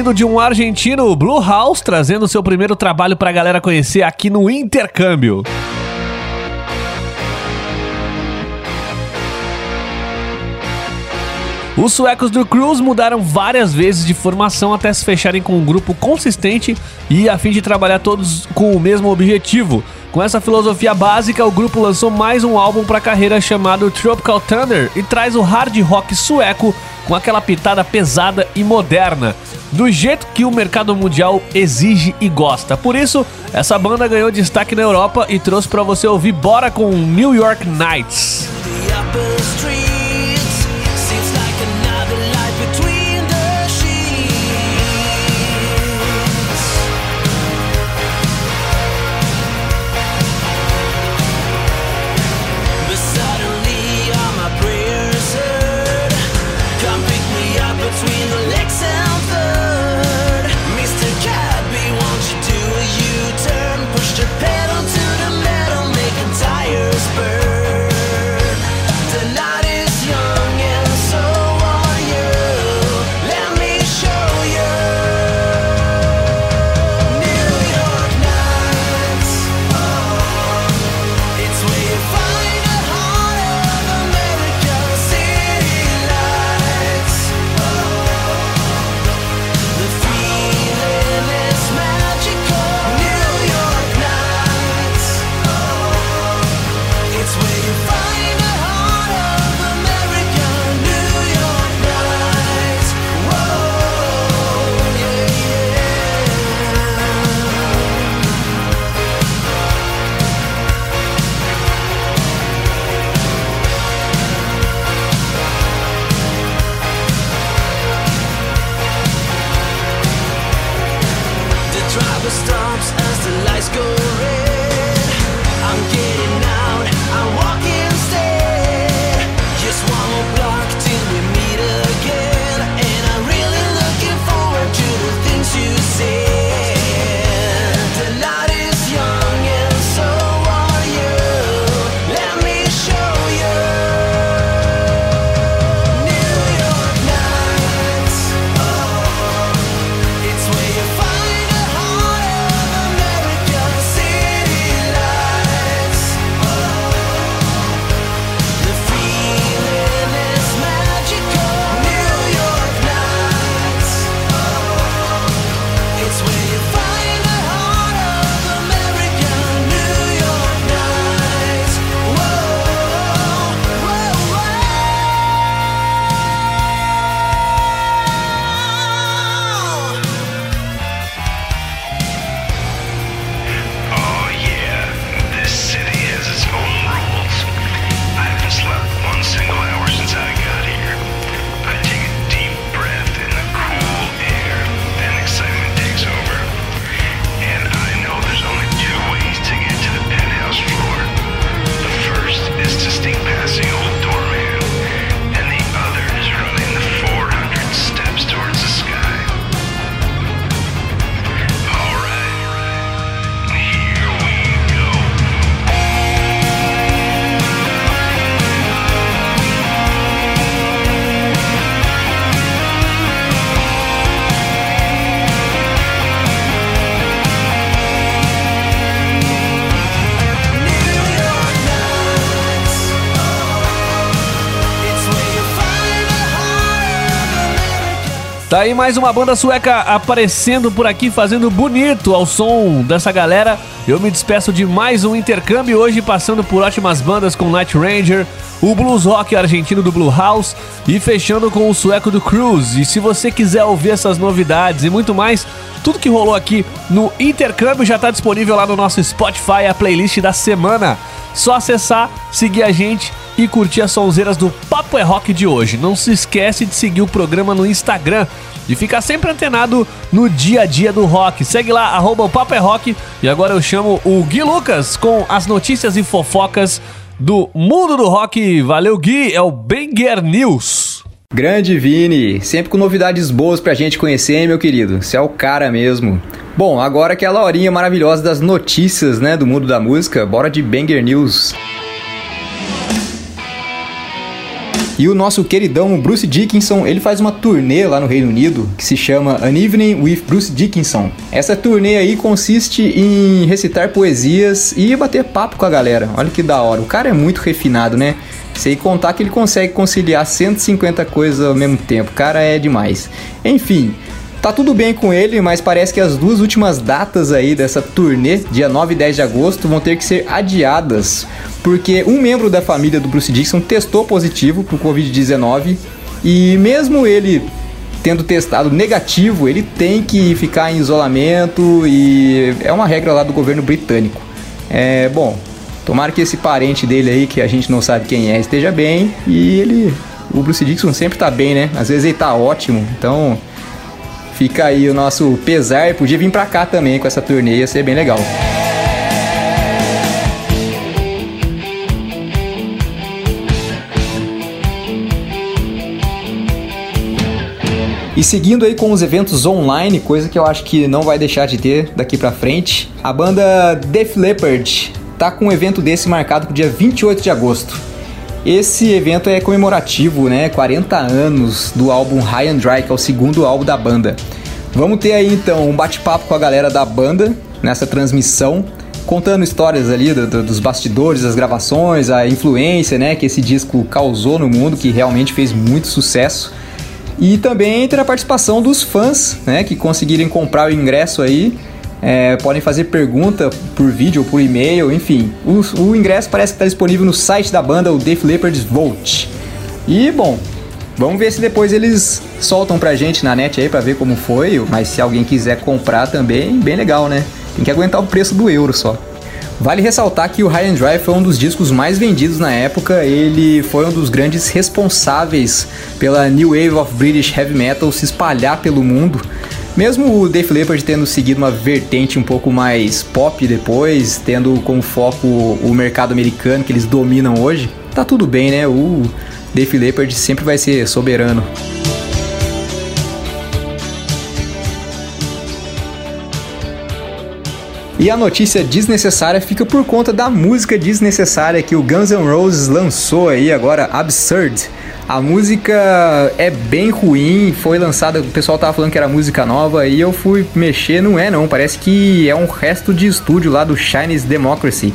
Vindo de um argentino, Blue House, trazendo seu primeiro trabalho pra galera conhecer aqui no Intercâmbio. Os suecos do Cruise mudaram várias vezes de formação até se fecharem com um grupo consistente e a fim de trabalhar todos com o mesmo objetivo. Com essa filosofia básica, o grupo lançou mais um álbum para a carreira chamado Tropical Thunder e traz o hard rock sueco com aquela pitada pesada e moderna, do jeito que o mercado mundial exige e gosta. Por isso, essa banda ganhou destaque na Europa e trouxe para você ouvir Bora com New York Nights. The Tá aí mais uma banda sueca aparecendo por aqui, fazendo bonito ao som dessa galera. Eu me despeço de mais um intercâmbio hoje, passando por ótimas bandas com Night Ranger, o blues rock argentino do Blue House e fechando com o sueco do Cruise. E se você quiser ouvir essas novidades e muito mais, tudo que rolou aqui no intercâmbio já está disponível lá no nosso Spotify, a playlist da semana. Só acessar, seguir a gente e curtir as sonzeiras do Papo é Rock de hoje. Não se esquece de seguir o programa no Instagram e ficar sempre antenado no dia a dia do rock. Segue lá, arroba Papo é Rock. E agora eu chamo o Gui Lucas com as notícias e fofocas do mundo do rock. Valeu, Gui, é o Banger News. Grande Vini, sempre com novidades boas pra gente conhecer, hein, meu querido? Você é o cara mesmo. Bom, agora aquela horinha maravilhosa das notícias, né, do mundo da música, bora de Banger News. E o nosso queridão Bruce Dickinson, ele faz uma turnê lá no Reino Unido que se chama An Evening with Bruce Dickinson. Essa turnê aí consiste em recitar poesias e bater papo com a galera. Olha que da hora. O cara é muito refinado, né? Sem contar que ele consegue conciliar 150 coisas ao mesmo tempo. O cara é demais. Enfim, Tá tudo bem com ele, mas parece que as duas últimas datas aí dessa turnê, dia 9 e 10 de agosto, vão ter que ser adiadas, porque um membro da família do Bruce Dixon testou positivo pro Covid-19 e mesmo ele tendo testado negativo, ele tem que ficar em isolamento e é uma regra lá do governo britânico. É, bom, tomara que esse parente dele aí, que a gente não sabe quem é, esteja bem e ele, o Bruce Dixon sempre tá bem, né? Às vezes ele tá ótimo, então Fica aí o nosso pesar. Podia vir pra cá também com essa turnê, ia ser bem legal. E seguindo aí com os eventos online, coisa que eu acho que não vai deixar de ter daqui pra frente, a banda Def Leppard tá com um evento desse marcado pro dia 28 de agosto. Esse evento é comemorativo, né? 40 anos do álbum High and Dry, que é o segundo álbum da banda. Vamos ter aí então um bate-papo com a galera da banda nessa transmissão, contando histórias ali do- do- dos bastidores, das gravações, a influência, né, que esse disco causou no mundo, que realmente fez muito sucesso. E também ter a participação dos fãs, né, que conseguirem comprar o ingresso aí. É, podem fazer pergunta por vídeo ou por e-mail, enfim. O, o ingresso parece que está disponível no site da banda, o Def Leppard's Vote. E, bom, vamos ver se depois eles soltam pra gente na net aí pra ver como foi. Mas se alguém quiser comprar também, bem legal, né? Tem que aguentar o preço do euro só. Vale ressaltar que o High and Dry foi um dos discos mais vendidos na época. Ele foi um dos grandes responsáveis pela New Wave of British Heavy Metal se espalhar pelo mundo. Mesmo o Def Leppard tendo seguido uma vertente um pouco mais pop depois, tendo como foco o mercado americano que eles dominam hoje, tá tudo bem, né? O Def Leppard sempre vai ser soberano. E a notícia desnecessária fica por conta da música desnecessária que o Guns N' Roses lançou aí agora, Absurd. A música é bem ruim, foi lançada, o pessoal tava falando que era música nova e eu fui mexer, não é não, parece que é um resto de estúdio lá do Chinese Democracy.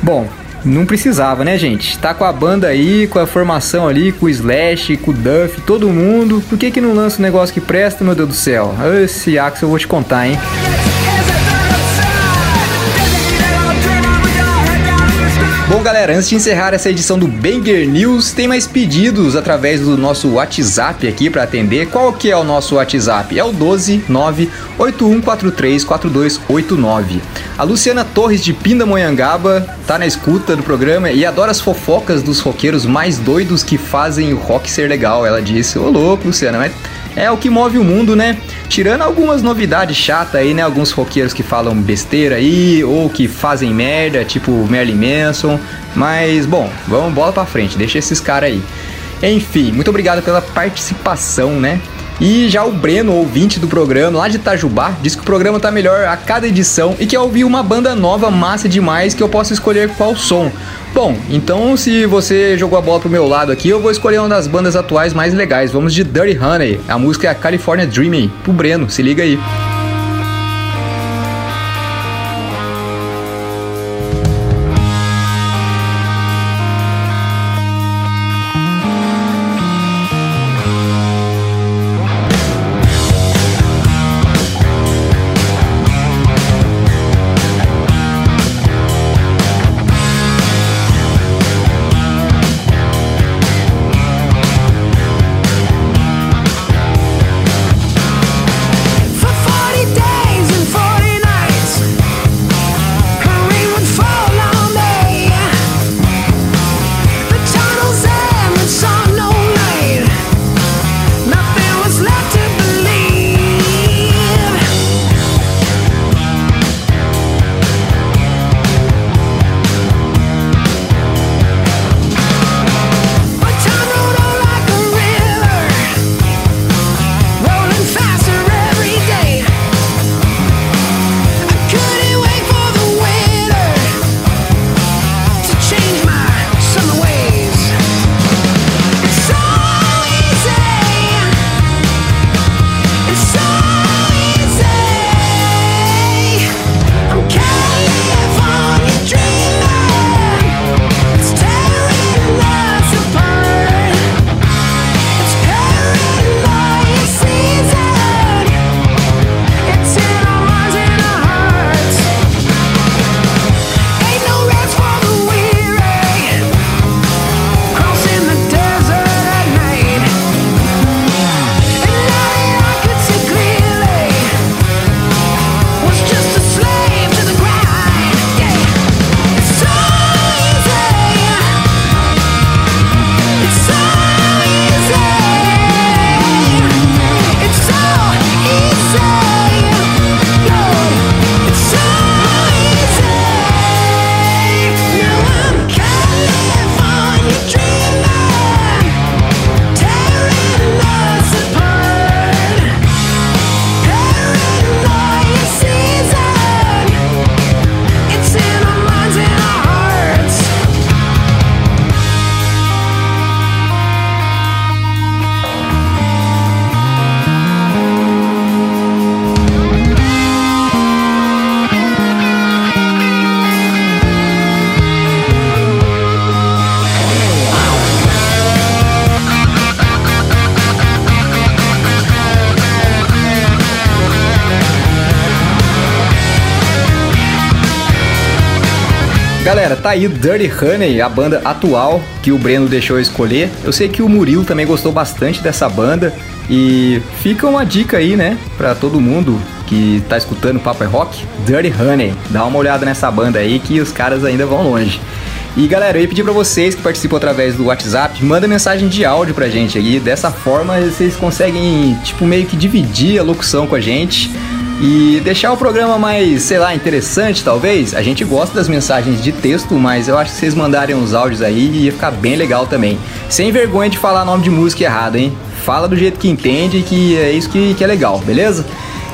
Bom, não precisava, né, gente? Tá com a banda aí, com a formação ali, com o Slash, com o Duff, todo mundo. Por que que não lança um negócio que presta, meu Deus do céu? Esse Axel eu vou te contar, hein? Bom, galera, antes de encerrar essa edição do Banger News, tem mais pedidos através do nosso WhatsApp aqui para atender. Qual que é o nosso WhatsApp? É o 12981434289. A Luciana Torres de Pindamonhangaba tá na escuta do programa e adora as fofocas dos roqueiros mais doidos que fazem o rock ser legal. Ela disse: "Ô louco, Luciana, mas é o que move o mundo, né? Tirando algumas novidades chatas aí, né? Alguns roqueiros que falam besteira aí, ou que fazem merda, tipo Merlin Manson. Mas, bom, vamos bola pra frente, deixa esses caras aí. Enfim, muito obrigado pela participação, né? E já o Breno, ouvinte do programa lá de Itajubá, disse que o programa tá melhor a cada edição e quer ouvir uma banda nova massa demais que eu posso escolher qual som. Bom, então se você jogou a bola pro meu lado aqui, eu vou escolher uma das bandas atuais mais legais. Vamos de Dirty Honey. A música é a California Dreaming. Pro Breno, se liga aí. Tá aí Dirty Honey, a banda atual que o Breno deixou escolher. Eu sei que o Murilo também gostou bastante dessa banda. E fica uma dica aí, né, pra todo mundo que tá escutando Papo é Rock, Dirty Honey. Dá uma olhada nessa banda aí que os caras ainda vão longe. E galera, eu ia pedir pra vocês que participam através do WhatsApp, manda mensagem de áudio pra gente aí. Dessa forma vocês conseguem, tipo, meio que dividir a locução com a gente e deixar o programa mais, sei lá, interessante talvez. A gente gosta das mensagens de texto, mas eu acho que vocês mandarem os áudios aí ia ficar bem legal também. Sem vergonha de falar nome de música errado, hein? Fala do jeito que entende, que é isso que, que é legal, beleza?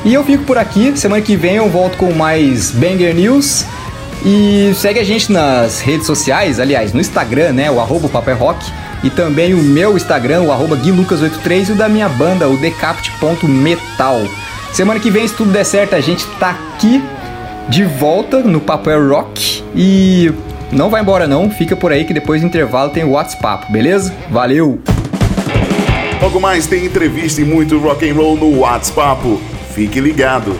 E eu fico por aqui, semana que vem eu volto com mais Banger News. E segue a gente nas redes sociais, aliás, no Instagram, né? O arroba Rock. E também o meu Instagram, o arroba GuiLucas83 e o da minha banda, o decapt.metal. Semana que vem, se tudo der certo, a gente tá aqui de volta no Papo é Rock. E não vai embora não, fica por aí que depois do intervalo tem o WhatsApp, beleza? Valeu! Logo mais tem entrevista e muito rock and roll no WhatsApp. Fique ligado.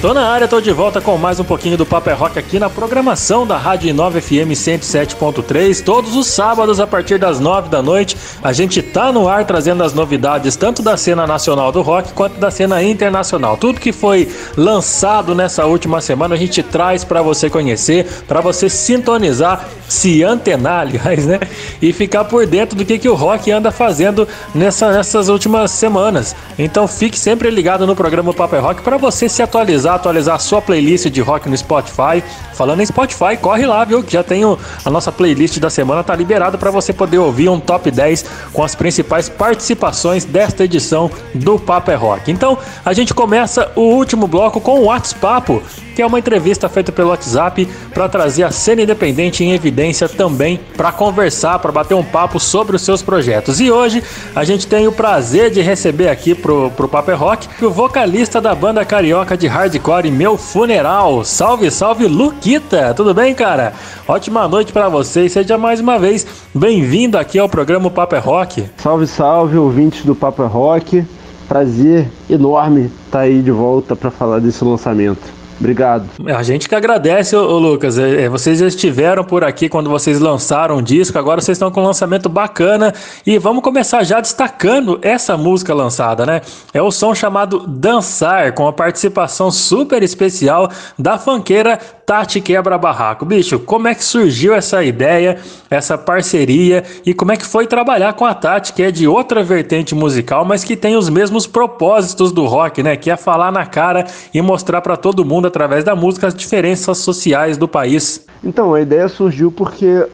Tô na área, tô de volta com mais um pouquinho do Papo é Rock aqui na programação da Rádio 9 FM 107.3. Todos os sábados, a partir das 9 da noite, a gente tá no ar trazendo as novidades tanto da cena nacional do rock quanto da cena internacional. Tudo que foi lançado nessa última semana a gente traz para você conhecer, para você sintonizar, se antenar, aliás, né? E ficar por dentro do que, que o rock anda fazendo nessa, nessas últimas semanas. Então fique sempre ligado no programa Papo é Rock para você se atualizar atualizar sua playlist de rock no Spotify. Falando em Spotify, corre lá, viu? Que já tem a nossa playlist da semana, tá liberada para você poder ouvir um top 10 com as principais participações desta edição do Papo é Rock. Então, a gente começa o último bloco com o WhatsApp, que é uma entrevista feita pelo WhatsApp para trazer a cena independente em evidência também para conversar, para bater um papo sobre os seus projetos. E hoje a gente tem o prazer de receber aqui pro, pro Paper Rock o vocalista da banda carioca de hardcore Meu Funeral. Salve, salve Luquita! Tudo bem, cara? Ótima noite para você e seja mais uma vez bem-vindo aqui ao programa Paper Rock. Salve, salve, ouvintes do Papo é Rock. Prazer enorme estar aí de volta para falar desse lançamento. Obrigado. A gente que agradece, ô, ô, Lucas. É, é, vocês já estiveram por aqui quando vocês lançaram o disco, agora vocês estão com um lançamento bacana. E vamos começar já destacando essa música lançada, né? É o som chamado Dançar, com a participação super especial da fanqueira Tati Quebra Barraco. Bicho, como é que surgiu essa ideia, essa parceria e como é que foi trabalhar com a Tati, que é de outra vertente musical, mas que tem os mesmos propósitos do rock, né? Que é falar na cara e mostrar para todo mundo através da música as diferenças sociais do país. Então, a ideia surgiu porque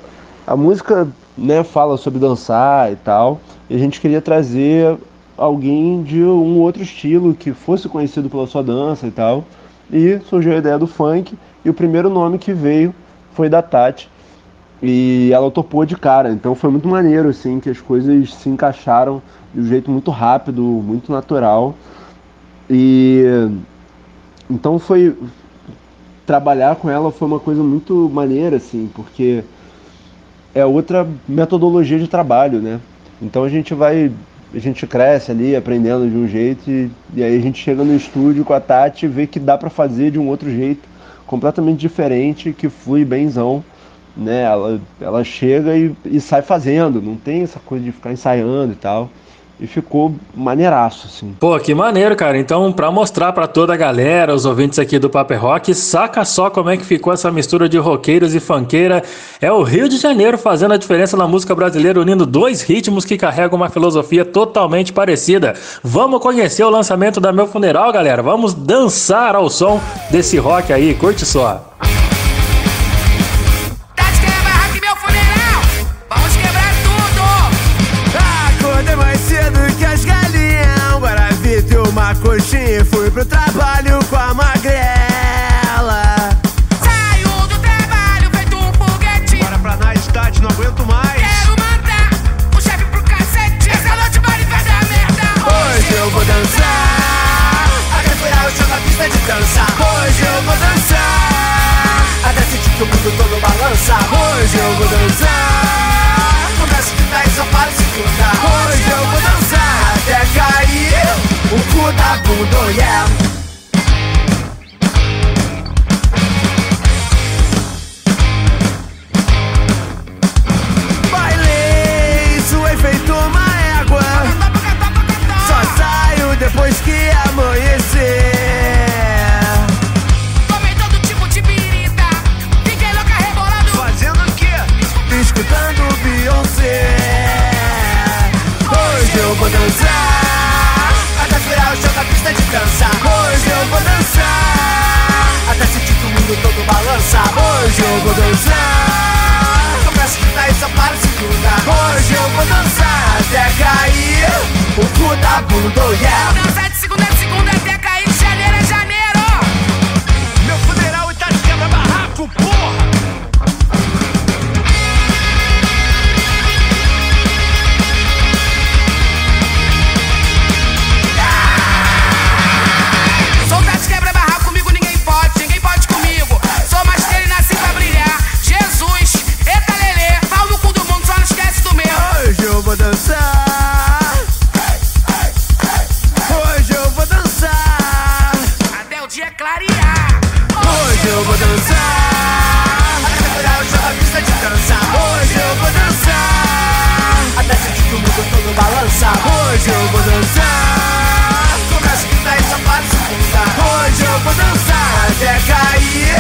a música né, fala sobre dançar e tal, e a gente queria trazer alguém de um outro estilo que fosse conhecido pela sua dança e tal. E surgiu a ideia do funk, e o primeiro nome que veio foi da Tati. E ela topou de cara, então foi muito maneiro, assim, que as coisas se encaixaram de um jeito muito rápido, muito natural. E então foi trabalhar com ela foi uma coisa muito maneira assim, porque é outra metodologia de trabalho, né? Então a gente vai a gente cresce ali aprendendo de um jeito e, e aí a gente chega no estúdio com a Tati e vê que dá para fazer de um outro jeito, completamente diferente, que flui benzão, né? Ela, ela chega e, e sai fazendo, não tem essa coisa de ficar ensaiando e tal. E ficou maneiraço, assim. Pô, que maneiro, cara. Então, pra mostrar pra toda a galera, os ouvintes aqui do Paper Rock, saca só como é que ficou essa mistura de roqueiros e funkeira. É o Rio de Janeiro fazendo a diferença na música brasileira, unindo dois ritmos que carregam uma filosofia totalmente parecida. Vamos conhecer o lançamento da Meu Funeral, galera. Vamos dançar ao som desse rock aí. Curte só. Coxinha e fui pro trabalho com a magrela. Saio do trabalho feito um foguete. Bora pra na estádio, não aguento mais. Quero mandar o chefe pro cacete. Essa noite vale vai dar merda. Hoje eu vou dançar. Até furar o chão na pista de dança Hoje eu vou dançar. Até sentir que o mundo todo balança. Hoje eu vou dançar da mundo, yeah. Bailei, suei feito uma égua. Só saio depois que amanhecer. Hoje eu vou dançar até sentir que o mundo todo balança. Hoje eu vou dançar. Começa a e só para segunda. Hoje eu vou dançar até cair o cu da bunda, yeah. Dançar de segunda a segunda até cair de janeiro a janeiro. Meu funeral e tá de quebra-barraco, porra! O mundo todo balança. Hoje eu vou dançar. Começa a gritar e só para segunda. Hoje eu vou dançar até cair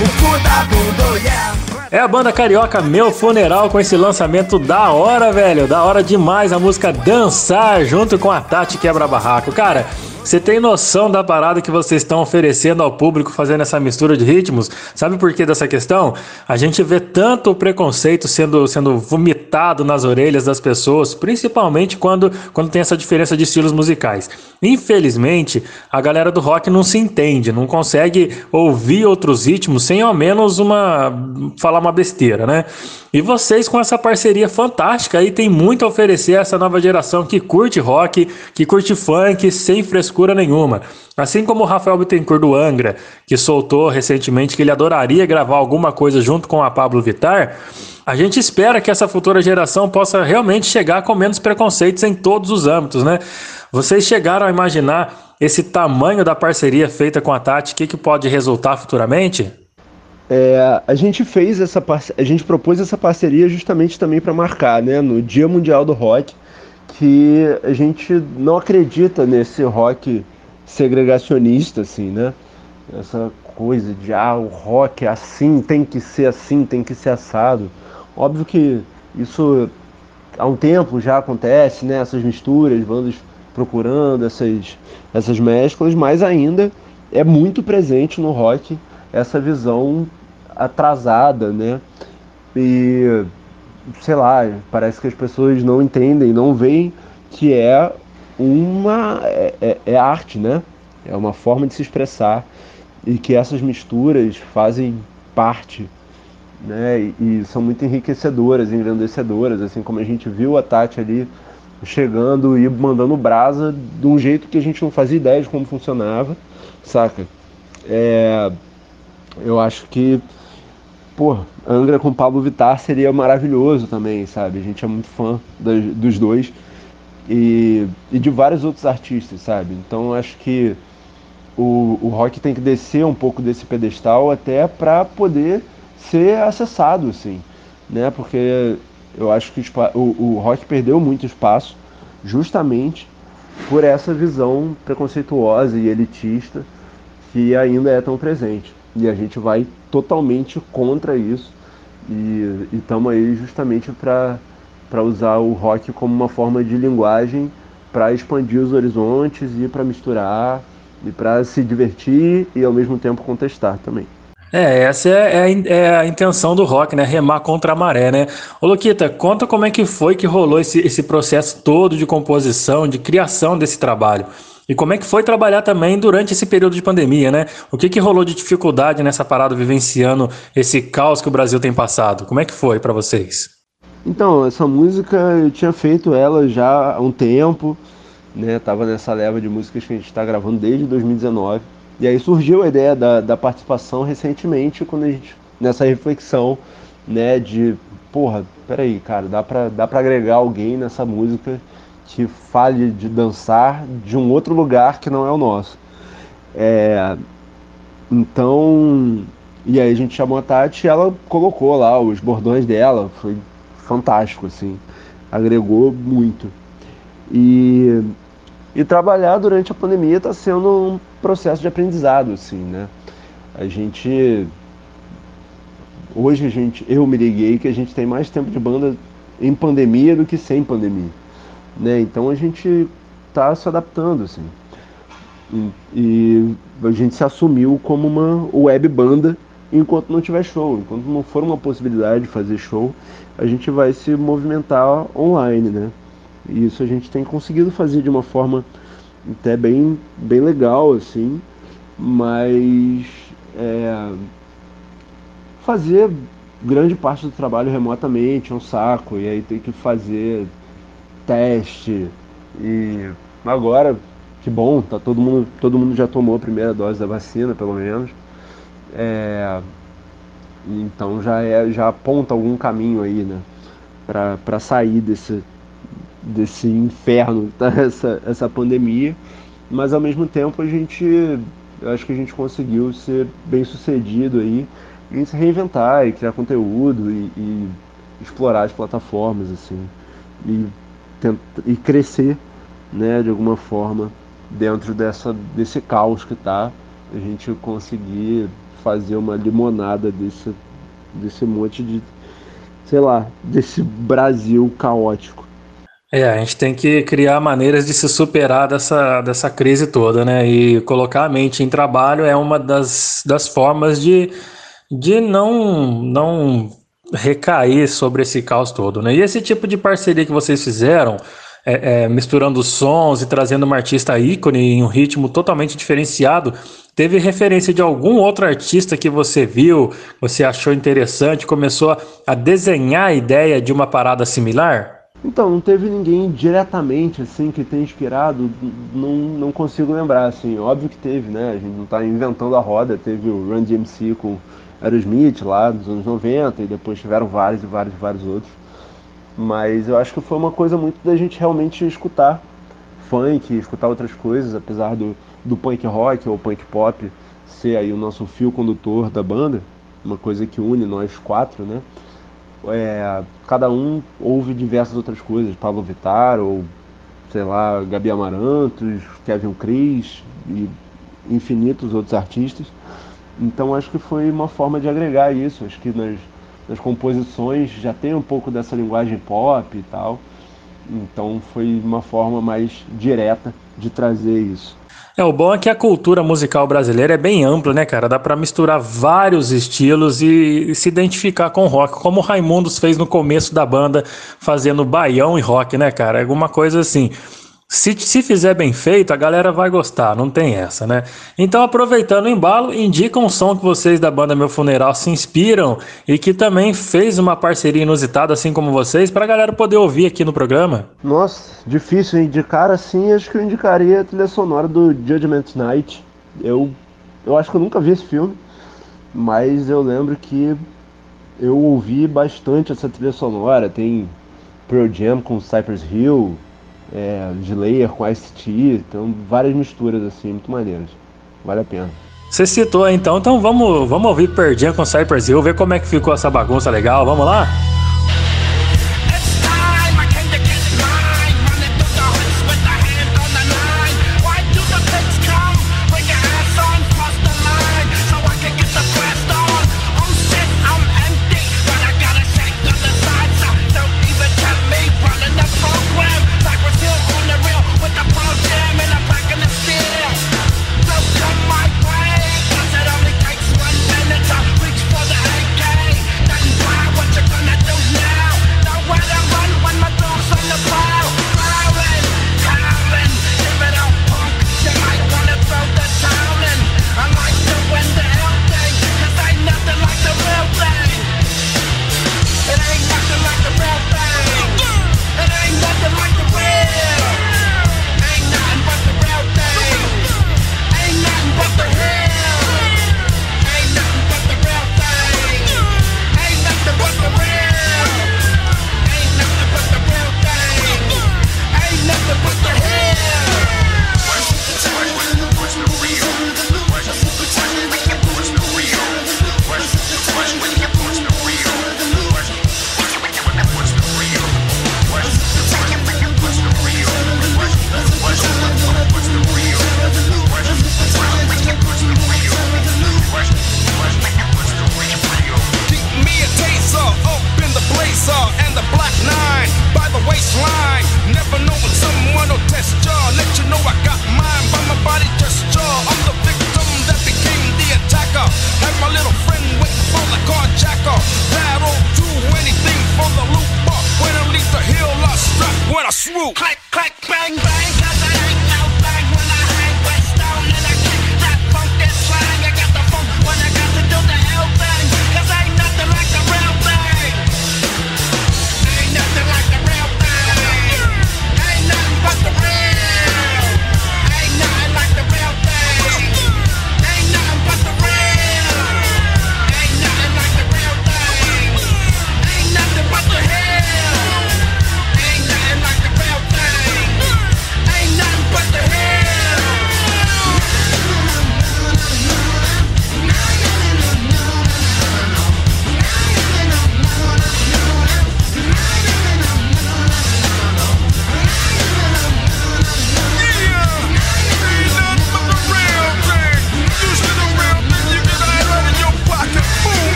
o cu da bunda, yeah. É a banda carioca Meu Funeral com esse lançamento da hora, velho. Da hora demais a música Dançar junto com a Tati Quebra Barraco. Cara, você tem noção da parada que vocês estão oferecendo ao público fazendo essa mistura de ritmos? Sabe por que dessa questão? A gente vê tanto preconceito sendo, sendo vomitado nas orelhas das pessoas, principalmente quando, quando tem essa diferença de estilos musicais. Infelizmente, a galera do rock não se entende, não consegue ouvir outros ritmos sem ao menos uma falar uma besteira, né? E vocês com essa parceria fantástica aí tem muito a oferecer a essa nova geração que curte rock, que curte funk sem frescura nenhuma. Assim como o Rafael Bittencourt do Angra, que soltou recentemente que ele adoraria gravar alguma coisa junto com a Pablo Vittar, a gente espera que essa futura geração possa realmente chegar com menos preconceitos em todos os âmbitos, né? Vocês chegaram a imaginar esse tamanho da parceria feita com a Tati, o que, que pode resultar futuramente? É, a gente fez essa a gente propôs essa parceria justamente também para marcar, né, no Dia Mundial do Rock, que a gente não acredita nesse rock segregacionista, assim, né? Essa coisa de ah, o rock é assim, tem que ser assim, tem que ser assado. Óbvio que isso há um tempo já acontece, né? Essas misturas, bandas procurando essas, essas mesclas, mas ainda é muito presente no rock essa visão atrasada, né? E sei lá, parece que as pessoas não entendem, não veem que é uma é, é- é arte, né? É uma forma de se expressar e que essas misturas fazem parte, né? E, e são muito enriquecedoras, engrandecedoras, assim como a gente viu a Tati ali chegando e mandando brasa de um jeito que a gente não fazia ideia de como funcionava, saca? É, eu acho que, pô, Angra com Pablo Vittar seria maravilhoso também, sabe? A gente é muito fã dos dois e, e de vários outros artistas, sabe? Então acho que o, o rock tem que descer um pouco desse pedestal até para poder ser acessado, assim, né? Porque eu acho que o, o rock perdeu muito espaço justamente por essa visão preconceituosa e elitista que ainda é tão presente. E a gente vai totalmente contra isso e estamos aí justamente para usar o rock como uma forma de linguagem para expandir os horizontes e para misturar e para se divertir e ao mesmo tempo contestar também. É, essa é, é a é a intenção do rock, né? Remar contra a maré, né? Ô, Luquita, conta como é que foi que rolou esse, esse processo todo de composição, de criação desse trabalho. E como é que foi trabalhar também durante esse período de pandemia, né? O que que rolou de dificuldade nessa parada vivenciando esse caos que o Brasil tem passado? Como é que foi pra vocês? Então, essa música eu tinha feito ela já há um tempo, né? Tava nessa leva de músicas que a gente está gravando desde 2019. E aí surgiu a ideia da, da participação recentemente, quando a gente, nessa reflexão, né, de, porra, peraí, cara, dá pra, dá pra agregar alguém nessa música que fale de dançar de um outro lugar que não é o nosso. É, então, e aí a gente chamou a Tati e ela colocou lá os bordões dela, foi fantástico, assim, agregou muito. E, e trabalhar durante a pandemia está sendo um processo de aprendizado, assim, né? A gente, hoje a gente, eu me liguei que a gente tem mais tempo de banda em pandemia do que sem pandemia, né? Então a gente está se adaptando, assim. E, a gente se assumiu como uma web banda enquanto não tiver show, enquanto não for uma possibilidade de fazer show, a gente vai se movimentar online, né? E isso a gente tem conseguido fazer de uma forma até bem, bem legal, assim, mas é, fazer grande parte do trabalho remotamente é um saco, e aí tem que fazer teste, e agora, que bom, tá todo mundo, todo mundo já tomou a primeira dose da vacina, pelo menos. É, então já é já aponta algum caminho aí, né, para sair desse desse inferno, <laughs> tá? essa essa pandemia, mas ao mesmo tempo a gente eu acho que a gente conseguiu ser bem sucedido aí em se reinventar e criar conteúdo e, e explorar as plataformas assim e e crescer, né, de alguma forma dentro dessa desse caos que tá, a gente conseguir fazer uma limonada desse, desse monte de, sei lá, desse Brasil caótico. É, a gente tem que criar maneiras de se superar dessa, dessa crise toda, né? E colocar a mente em trabalho é uma das, das formas de, de não, não recair sobre esse caos todo, né? E esse tipo de parceria que vocês fizeram, é, é, misturando sons e trazendo uma artista ícone em um ritmo totalmente diferenciado, teve referência de algum outro artista que você viu, você achou interessante, começou a, desenhar a ideia de uma parada similar? Então, não teve ninguém diretamente assim que tenha inspirado, não, não consigo lembrar assim. Óbvio que teve, né? A gente não está inventando a roda, teve o Run DMC com Aerosmith lá nos anos 90 e depois tiveram vários e vários e vários outros. Mas eu acho que foi uma coisa muito da gente realmente escutar funk, escutar outras coisas, apesar do, do punk rock ou punk pop ser aí o nosso fio condutor da banda, uma coisa que une nós quatro, né? É, cada um ouve diversas outras coisas, Pablo Vittar ou sei lá, Gabi Amarantos, Kevin Cris e infinitos outros artistas. Então acho que foi uma forma de agregar isso. Acho que nas, nas composições já tem um pouco dessa linguagem pop e tal. Então foi uma forma mais direta de trazer isso. É, o bom é que a cultura musical brasileira é bem ampla, né, cara? Dá pra misturar vários estilos e, e se identificar com rock, como o Raimundos fez no começo da banda, fazendo baião e rock, né, cara? Alguma coisa assim. Se, se fizer bem feito, a galera vai gostar, não tem essa, né? Então, aproveitando o embalo, indica um som que vocês da banda Meu Funeral se inspiram e que também fez uma parceria inusitada, assim como vocês, pra galera poder ouvir aqui no programa. Nossa, difícil indicar assim, acho que eu indicaria a trilha sonora do Judgment Night. Eu, eu acho que eu nunca vi esse filme, mas eu lembro que eu ouvi bastante essa trilha sonora. Tem Pearl Jam com Cypress Hill, é, Slayer com Ice-T, então várias misturas assim, muito maneiras. Vale a pena. Você citou então, então vamos, vamos ouvir Perdinha com Cypress Hill, ver como é que ficou essa bagunça legal. Vamos lá?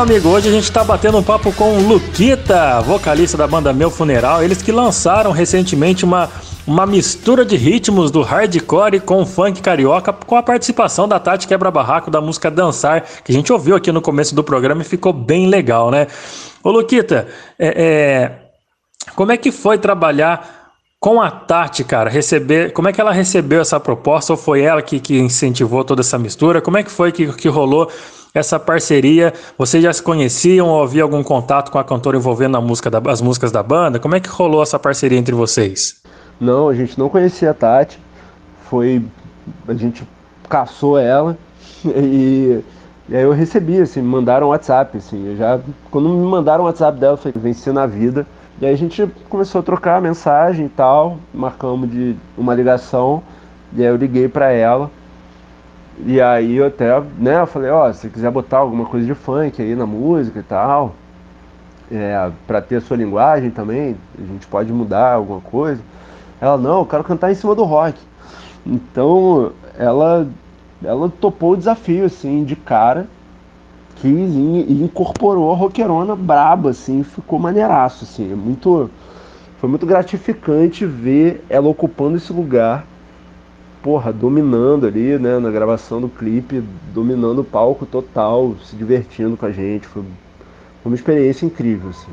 Meu amigo, hoje a gente tá batendo um papo com o Luquita, vocalista da banda Meu Funeral. Eles que lançaram recentemente uma, uma mistura de ritmos do hardcore com funk carioca, com a participação da Tati Quebra-Barraco da música Dançar, que a gente ouviu aqui no começo do programa e ficou bem legal, né? Ô, Luquita, é, é, como é que foi trabalhar com a Tati, cara? Receber, como é que ela recebeu essa proposta? Ou foi ela que, que incentivou toda essa mistura? Como é que foi que, que rolou essa parceria? Vocês já se conheciam ou havia algum contato com a cantora envolvendo a música da- as músicas da banda? Como é que rolou essa parceria entre vocês? Não, a gente não conhecia a Tati. Foi. A gente caçou ela <laughs> e, e aí eu recebi, assim, me mandaram WhatsApp, assim. Já. Quando me mandaram o WhatsApp dela, eu falei, venci na vida. E aí a gente começou a trocar mensagem e tal, marcamos de uma ligação, e aí eu liguei pra ela. E aí eu até, né, eu falei, ó, se você quiser botar alguma coisa de funk aí na música e tal, é, para ter a sua linguagem também, a gente pode mudar alguma coisa. Ela, não, eu quero cantar em cima do rock. Então, ela, ela topou o desafio, assim, de cara, quis e, e incorporou a roqueirona braba, assim, ficou maneiraço, assim, é muito... Foi muito gratificante ver ela ocupando esse lugar, porra, dominando ali, né, na gravação do clipe, dominando o palco total, se divertindo com a gente, foi uma experiência incrível, assim.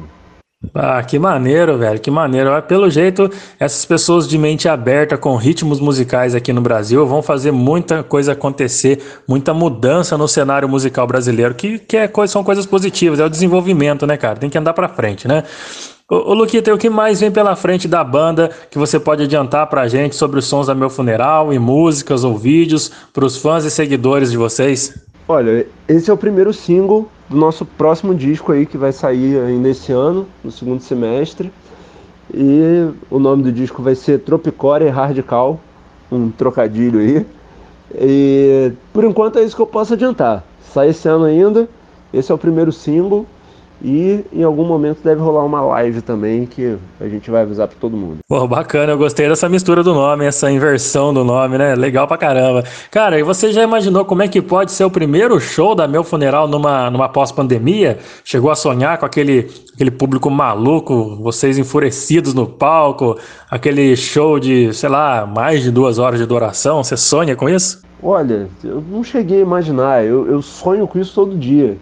Ah, que maneiro, velho, que maneiro. Ah, Pelo jeito, essas pessoas de mente aberta com ritmos musicais aqui no Brasil vão fazer muita coisa acontecer, muita mudança no cenário musical brasileiro, que, que é, são coisas positivas, é o desenvolvimento, né, cara? Tem que andar pra frente, né? Ô, Luquita, o que mais vem pela frente da banda que você pode adiantar pra gente sobre os sons da Meu Funeral, e músicas ou vídeos, pros fãs e seguidores de vocês? Olha, esse é o primeiro single do nosso próximo disco aí que vai sair ainda esse ano, no segundo semestre. E o nome do disco vai ser Tropicore Hardcal, um trocadilho aí. E por enquanto é isso que eu posso adiantar. Sai esse ano ainda, esse é o primeiro single. E em algum momento deve rolar uma live também que a gente vai avisar para todo mundo. Pô, bacana, eu gostei dessa mistura do nome, essa inversão do nome, né? Legal pra caramba. Cara, e você já imaginou como é que pode ser o primeiro show da Meu Funeral numa, numa pós-pandemia? Chegou a sonhar com aquele, aquele público maluco, vocês enfurecidos no palco, aquele show de, sei lá, mais de duas horas de duração? Você sonha com isso? Olha, eu não cheguei a imaginar, eu, eu sonho com isso todo dia.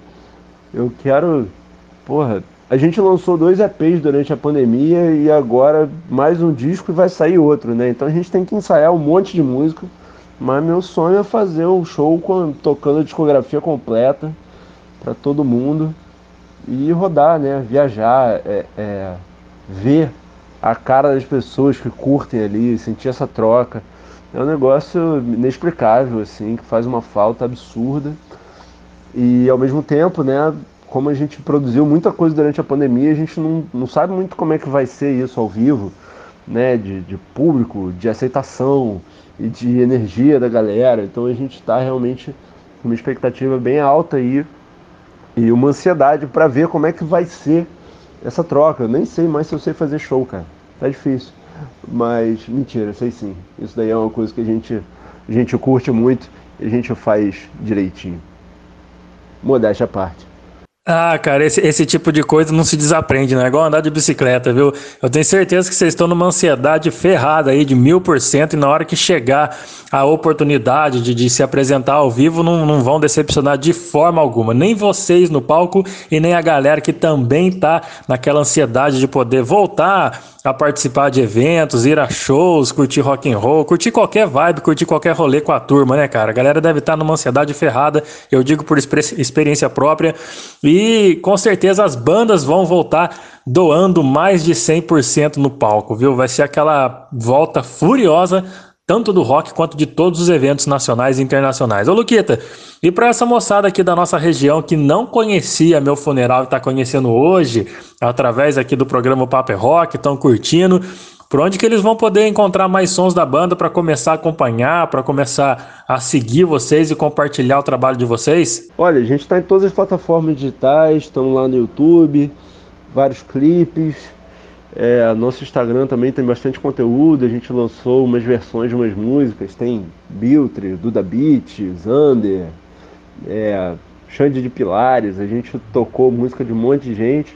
Eu quero. Porra, a gente lançou dois EPs durante a pandemia e agora mais um disco e vai sair outro, né? Então a gente tem que ensaiar um monte de música. Mas meu sonho é fazer um show com, tocando a discografia completa para todo mundo e rodar, né? Viajar, é, é, ver a cara das pessoas que curtem ali, sentir essa troca. É um negócio inexplicável, assim, que faz uma falta absurda. E ao mesmo tempo, né, como a gente produziu muita coisa durante a pandemia, a gente não, não sabe muito como é que vai ser isso ao vivo, né, de, de público, de aceitação e de energia da galera. Então a gente está realmente com uma expectativa bem alta aí e uma ansiedade para ver como é que vai ser essa troca. Eu nem sei mais se eu sei fazer show, cara. Tá difícil. Mas mentira, sei sim. Isso daí é uma coisa que a gente a gente curte muito e a gente faz direitinho. Modéstia à parte. Ah, cara, esse, esse tipo de coisa não se desaprende, não é igual andar de bicicleta, viu? Eu tenho certeza que vocês estão numa ansiedade ferrada aí de mil por cento e na hora que chegar a oportunidade de, de se apresentar ao vivo, não, não vão decepcionar de forma alguma. Nem vocês no palco e nem a galera que também tá naquela ansiedade de poder voltar a participar de eventos, ir a shows, curtir rock and roll, curtir qualquer vibe, curtir qualquer rolê com a turma, né, cara? A galera deve estar numa ansiedade ferrada, eu digo por experiência própria. E com certeza as bandas vão voltar doando mais de 100% no palco, viu? Vai ser aquela volta furiosa tanto do rock quanto de todos os eventos nacionais e internacionais. Ô Luquita, e para essa moçada aqui da nossa região que não conhecia meu funeral e está conhecendo hoje, através aqui do programa Papo é Rock, estão curtindo, por onde que eles vão poder encontrar mais sons da banda para começar a acompanhar, para começar a seguir vocês e compartilhar o trabalho de vocês? Olha, a gente está em todas as plataformas digitais, estamos lá no YouTube, vários clipes. É, nosso Instagram também tem bastante conteúdo, a gente lançou umas versões de umas músicas, tem Biltre, Duda Beat, Zander, é, Xande de Pilares, a gente tocou música de um monte de gente.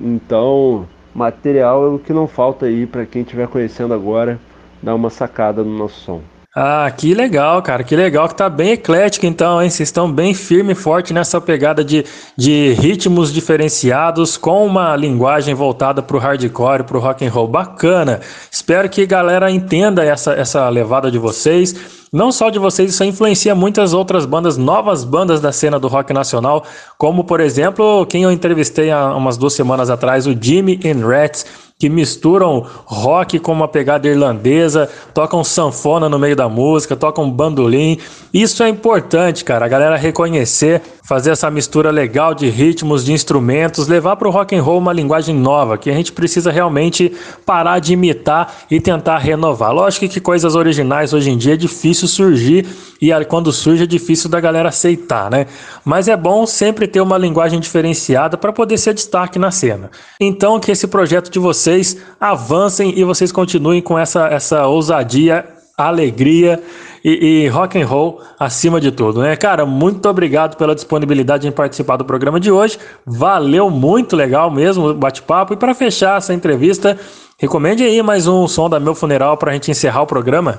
Então, material é o que não falta aí para quem estiver conhecendo agora, dar uma sacada no nosso som. Ah, que legal, cara, que legal que tá bem eclético então, hein? Vocês estão bem firme e forte nessa pegada de, de ritmos diferenciados com uma linguagem voltada pro hardcore, pro rock and roll. Bacana. Espero que a galera entenda essa, essa levada de vocês. Não só de vocês, isso influencia muitas outras bandas, novas bandas da cena do rock nacional, como por exemplo, quem eu entrevistei há umas duas semanas atrás, o Jimmy and Rats, que misturam rock com uma pegada irlandesa, tocam sanfona no meio da música, tocam bandolim. Isso é importante, cara, a galera reconhecer, fazer essa mistura legal de ritmos, de instrumentos, levar para o rock and roll uma linguagem nova, que a gente precisa realmente parar de imitar e tentar renovar. Lógico que coisas originais hoje em dia é difícil surgir e quando surge é difícil da galera aceitar, né? Mas é bom sempre ter uma linguagem diferenciada para poder ser destaque na cena. Então que esse projeto de vocês avancem e vocês continuem com essa, essa ousadia, alegria e, e rock and roll acima de tudo, né? Cara, muito obrigado pela disponibilidade em participar do programa de hoje. Valeu muito legal mesmo o bate-papo. E para fechar essa entrevista, recomende aí mais um som da Meu Funeral para a gente encerrar o programa.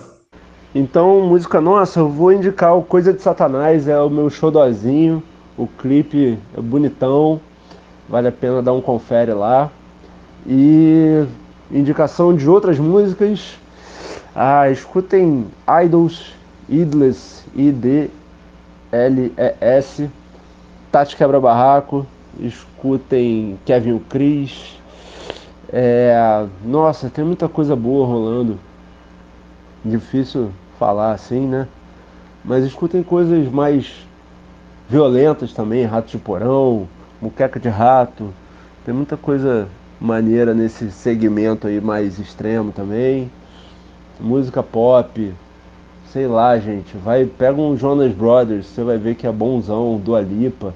Então, música nossa, eu vou indicar o Coisa de Satanás, é o meu showdozinho. O clipe é bonitão, vale a pena dar um confere lá. E indicação de outras músicas. Ah, escutem Idols, Idless, I-D-L-E-S, Tati Quebra Barraco, escutem Kevin o Chris. É, nossa, tem muita coisa boa rolando. Difícil falar assim, né? Mas escutem coisas mais violentas também, Rato de Porão, Muqueca de Rato. Tem muita coisa maneira nesse segmento aí mais extremo também. Música pop, sei lá, gente. Vai, pega um Jonas Brothers, você vai ver que é bonzão, Dua Lipa.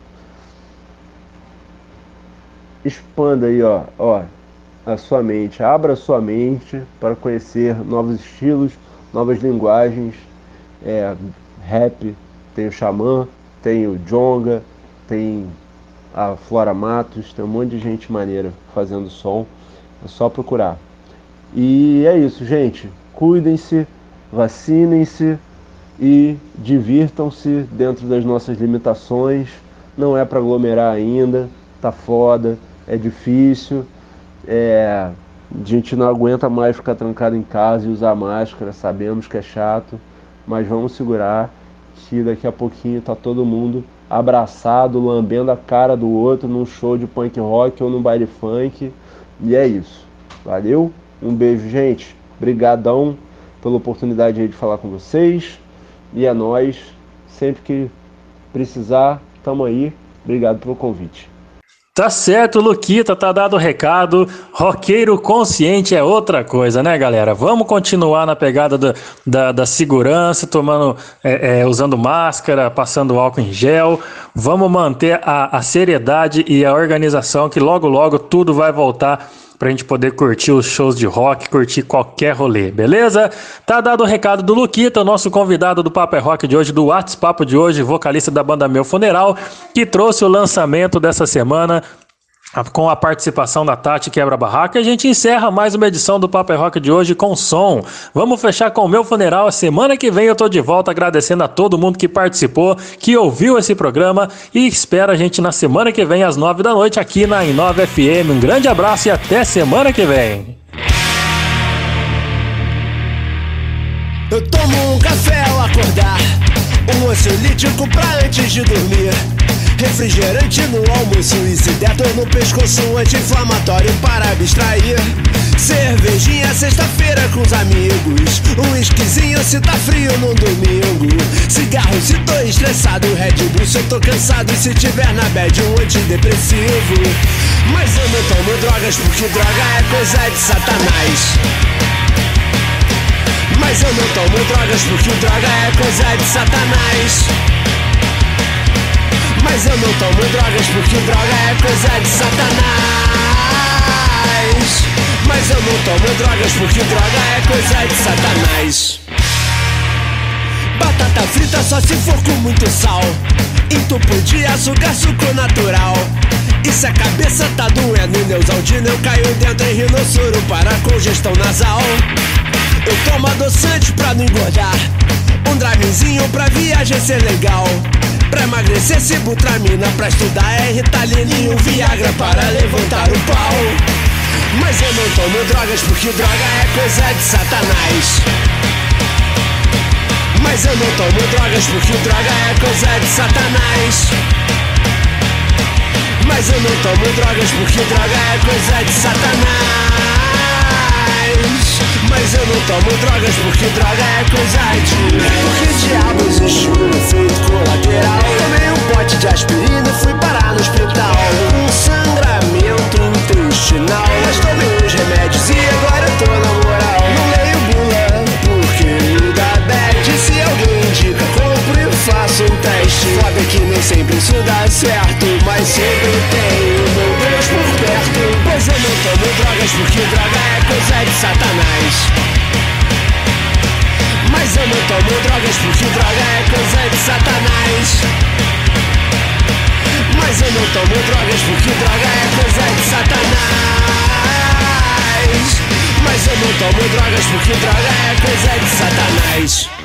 Expanda aí, ó, ó, a sua mente, abra a sua mente para conhecer novos estilos, novas linguagens. É, rap, tem o Xamã, tem o Jonga, tem a Flora Matos, tem um monte de gente maneira fazendo som. É só procurar. E é isso, gente. Cuidem-se, vacinem-se e divirtam-se dentro das nossas limitações. Não é para aglomerar ainda, tá foda, é difícil. É, a gente não aguenta mais ficar trancado em casa e usar máscara, sabemos que é chato, mas vamos segurar que daqui a pouquinho tá todo mundo abraçado, lambendo a cara do outro num show de punk rock ou num baile funk. E é isso. Valeu? Um beijo, gente. Brigadão pela oportunidade de falar com vocês. E é nós. Sempre que precisar, tamo aí. Obrigado pelo convite. Tá certo, Luquita, tá dado o recado. Roqueiro consciente é outra coisa, né, galera? Vamos continuar na pegada da, da, da segurança, tomando, é, é, usando máscara, passando álcool em gel. Vamos manter a, a seriedade e a organização, que logo, logo tudo vai voltar pra gente poder curtir os shows de rock, curtir qualquer rolê, beleza? Tá dado o recado do Luquita, o nosso convidado do Papo é Rock de hoje, do WhatsApp de hoje, vocalista da banda Meu Funeral, que trouxe o lançamento dessa semana com a participação da Tati Quebra Barraca, a gente encerra mais uma edição do Papo é Rock de hoje com som. Vamos fechar com o meu funeral. A semana que vem eu tô de volta agradecendo a todo mundo que participou, que ouviu esse programa e espera a gente na semana que vem às nove da noite aqui na Inova FM. Um grande abraço e até semana que vem. Eu tomo um café ao acordar, um ansiolítico pra antes de dormir. Refrigerante no almoço e se no pescoço, anti-inflamatório para abstrair. Cervejinha sexta-feira com os amigos, um esquisinho se tá frio no domingo. Cigarro se tô estressado, Red Bull se eu tô cansado e se tiver na bad um antidepressivo. Mas eu não tomo drogas porque droga é coisa de satanás. Mas eu não tomo drogas porque droga é coisa de satanás. Mas eu não tomo drogas porque droga é coisa de satanás. Mas eu não tomo drogas porque droga é coisa de satanás. Batata frita só se for com muito sal. Entupo de açúcar, suco natural. E se a cabeça tá doendo e Neusaldina eu caio dentro em rinossoro para congestão nasal. Eu tomo adoçante pra não engordar. Um drivezinho pra viagem ser legal. Pra emagrecer, sibutramina. Pra estudar é Ritalina e um Viagra para levantar o pau. Mas eu não tomo drogas porque droga é coisa de satanás. Mas eu não tomo drogas porque droga é coisa de satanás. Mas eu não tomo drogas porque droga é coisa de satanás. Mas eu não tomo drogas porque droga é coisa de. Porque diabo existe um efeito colateral. Tomei um pote de aspirina e fui parar no hospital. Um sangramento intestinal. Mas tomei os remédios e agora eu tô na moral. Não leio bula porque me dá bad. Se alguém indica, compro e faço um teste. Foda que nem sempre isso dá certo, mas sempre tem meu Deus por tomo drogas porque droga é coisa de satanás. Mas eu não tomo drogas porque droga é coisa de satanás. Mas eu não tomo drogas porque droga é coisa de satanás. Mas eu não tomo drogas porque droga é coisa de satanás.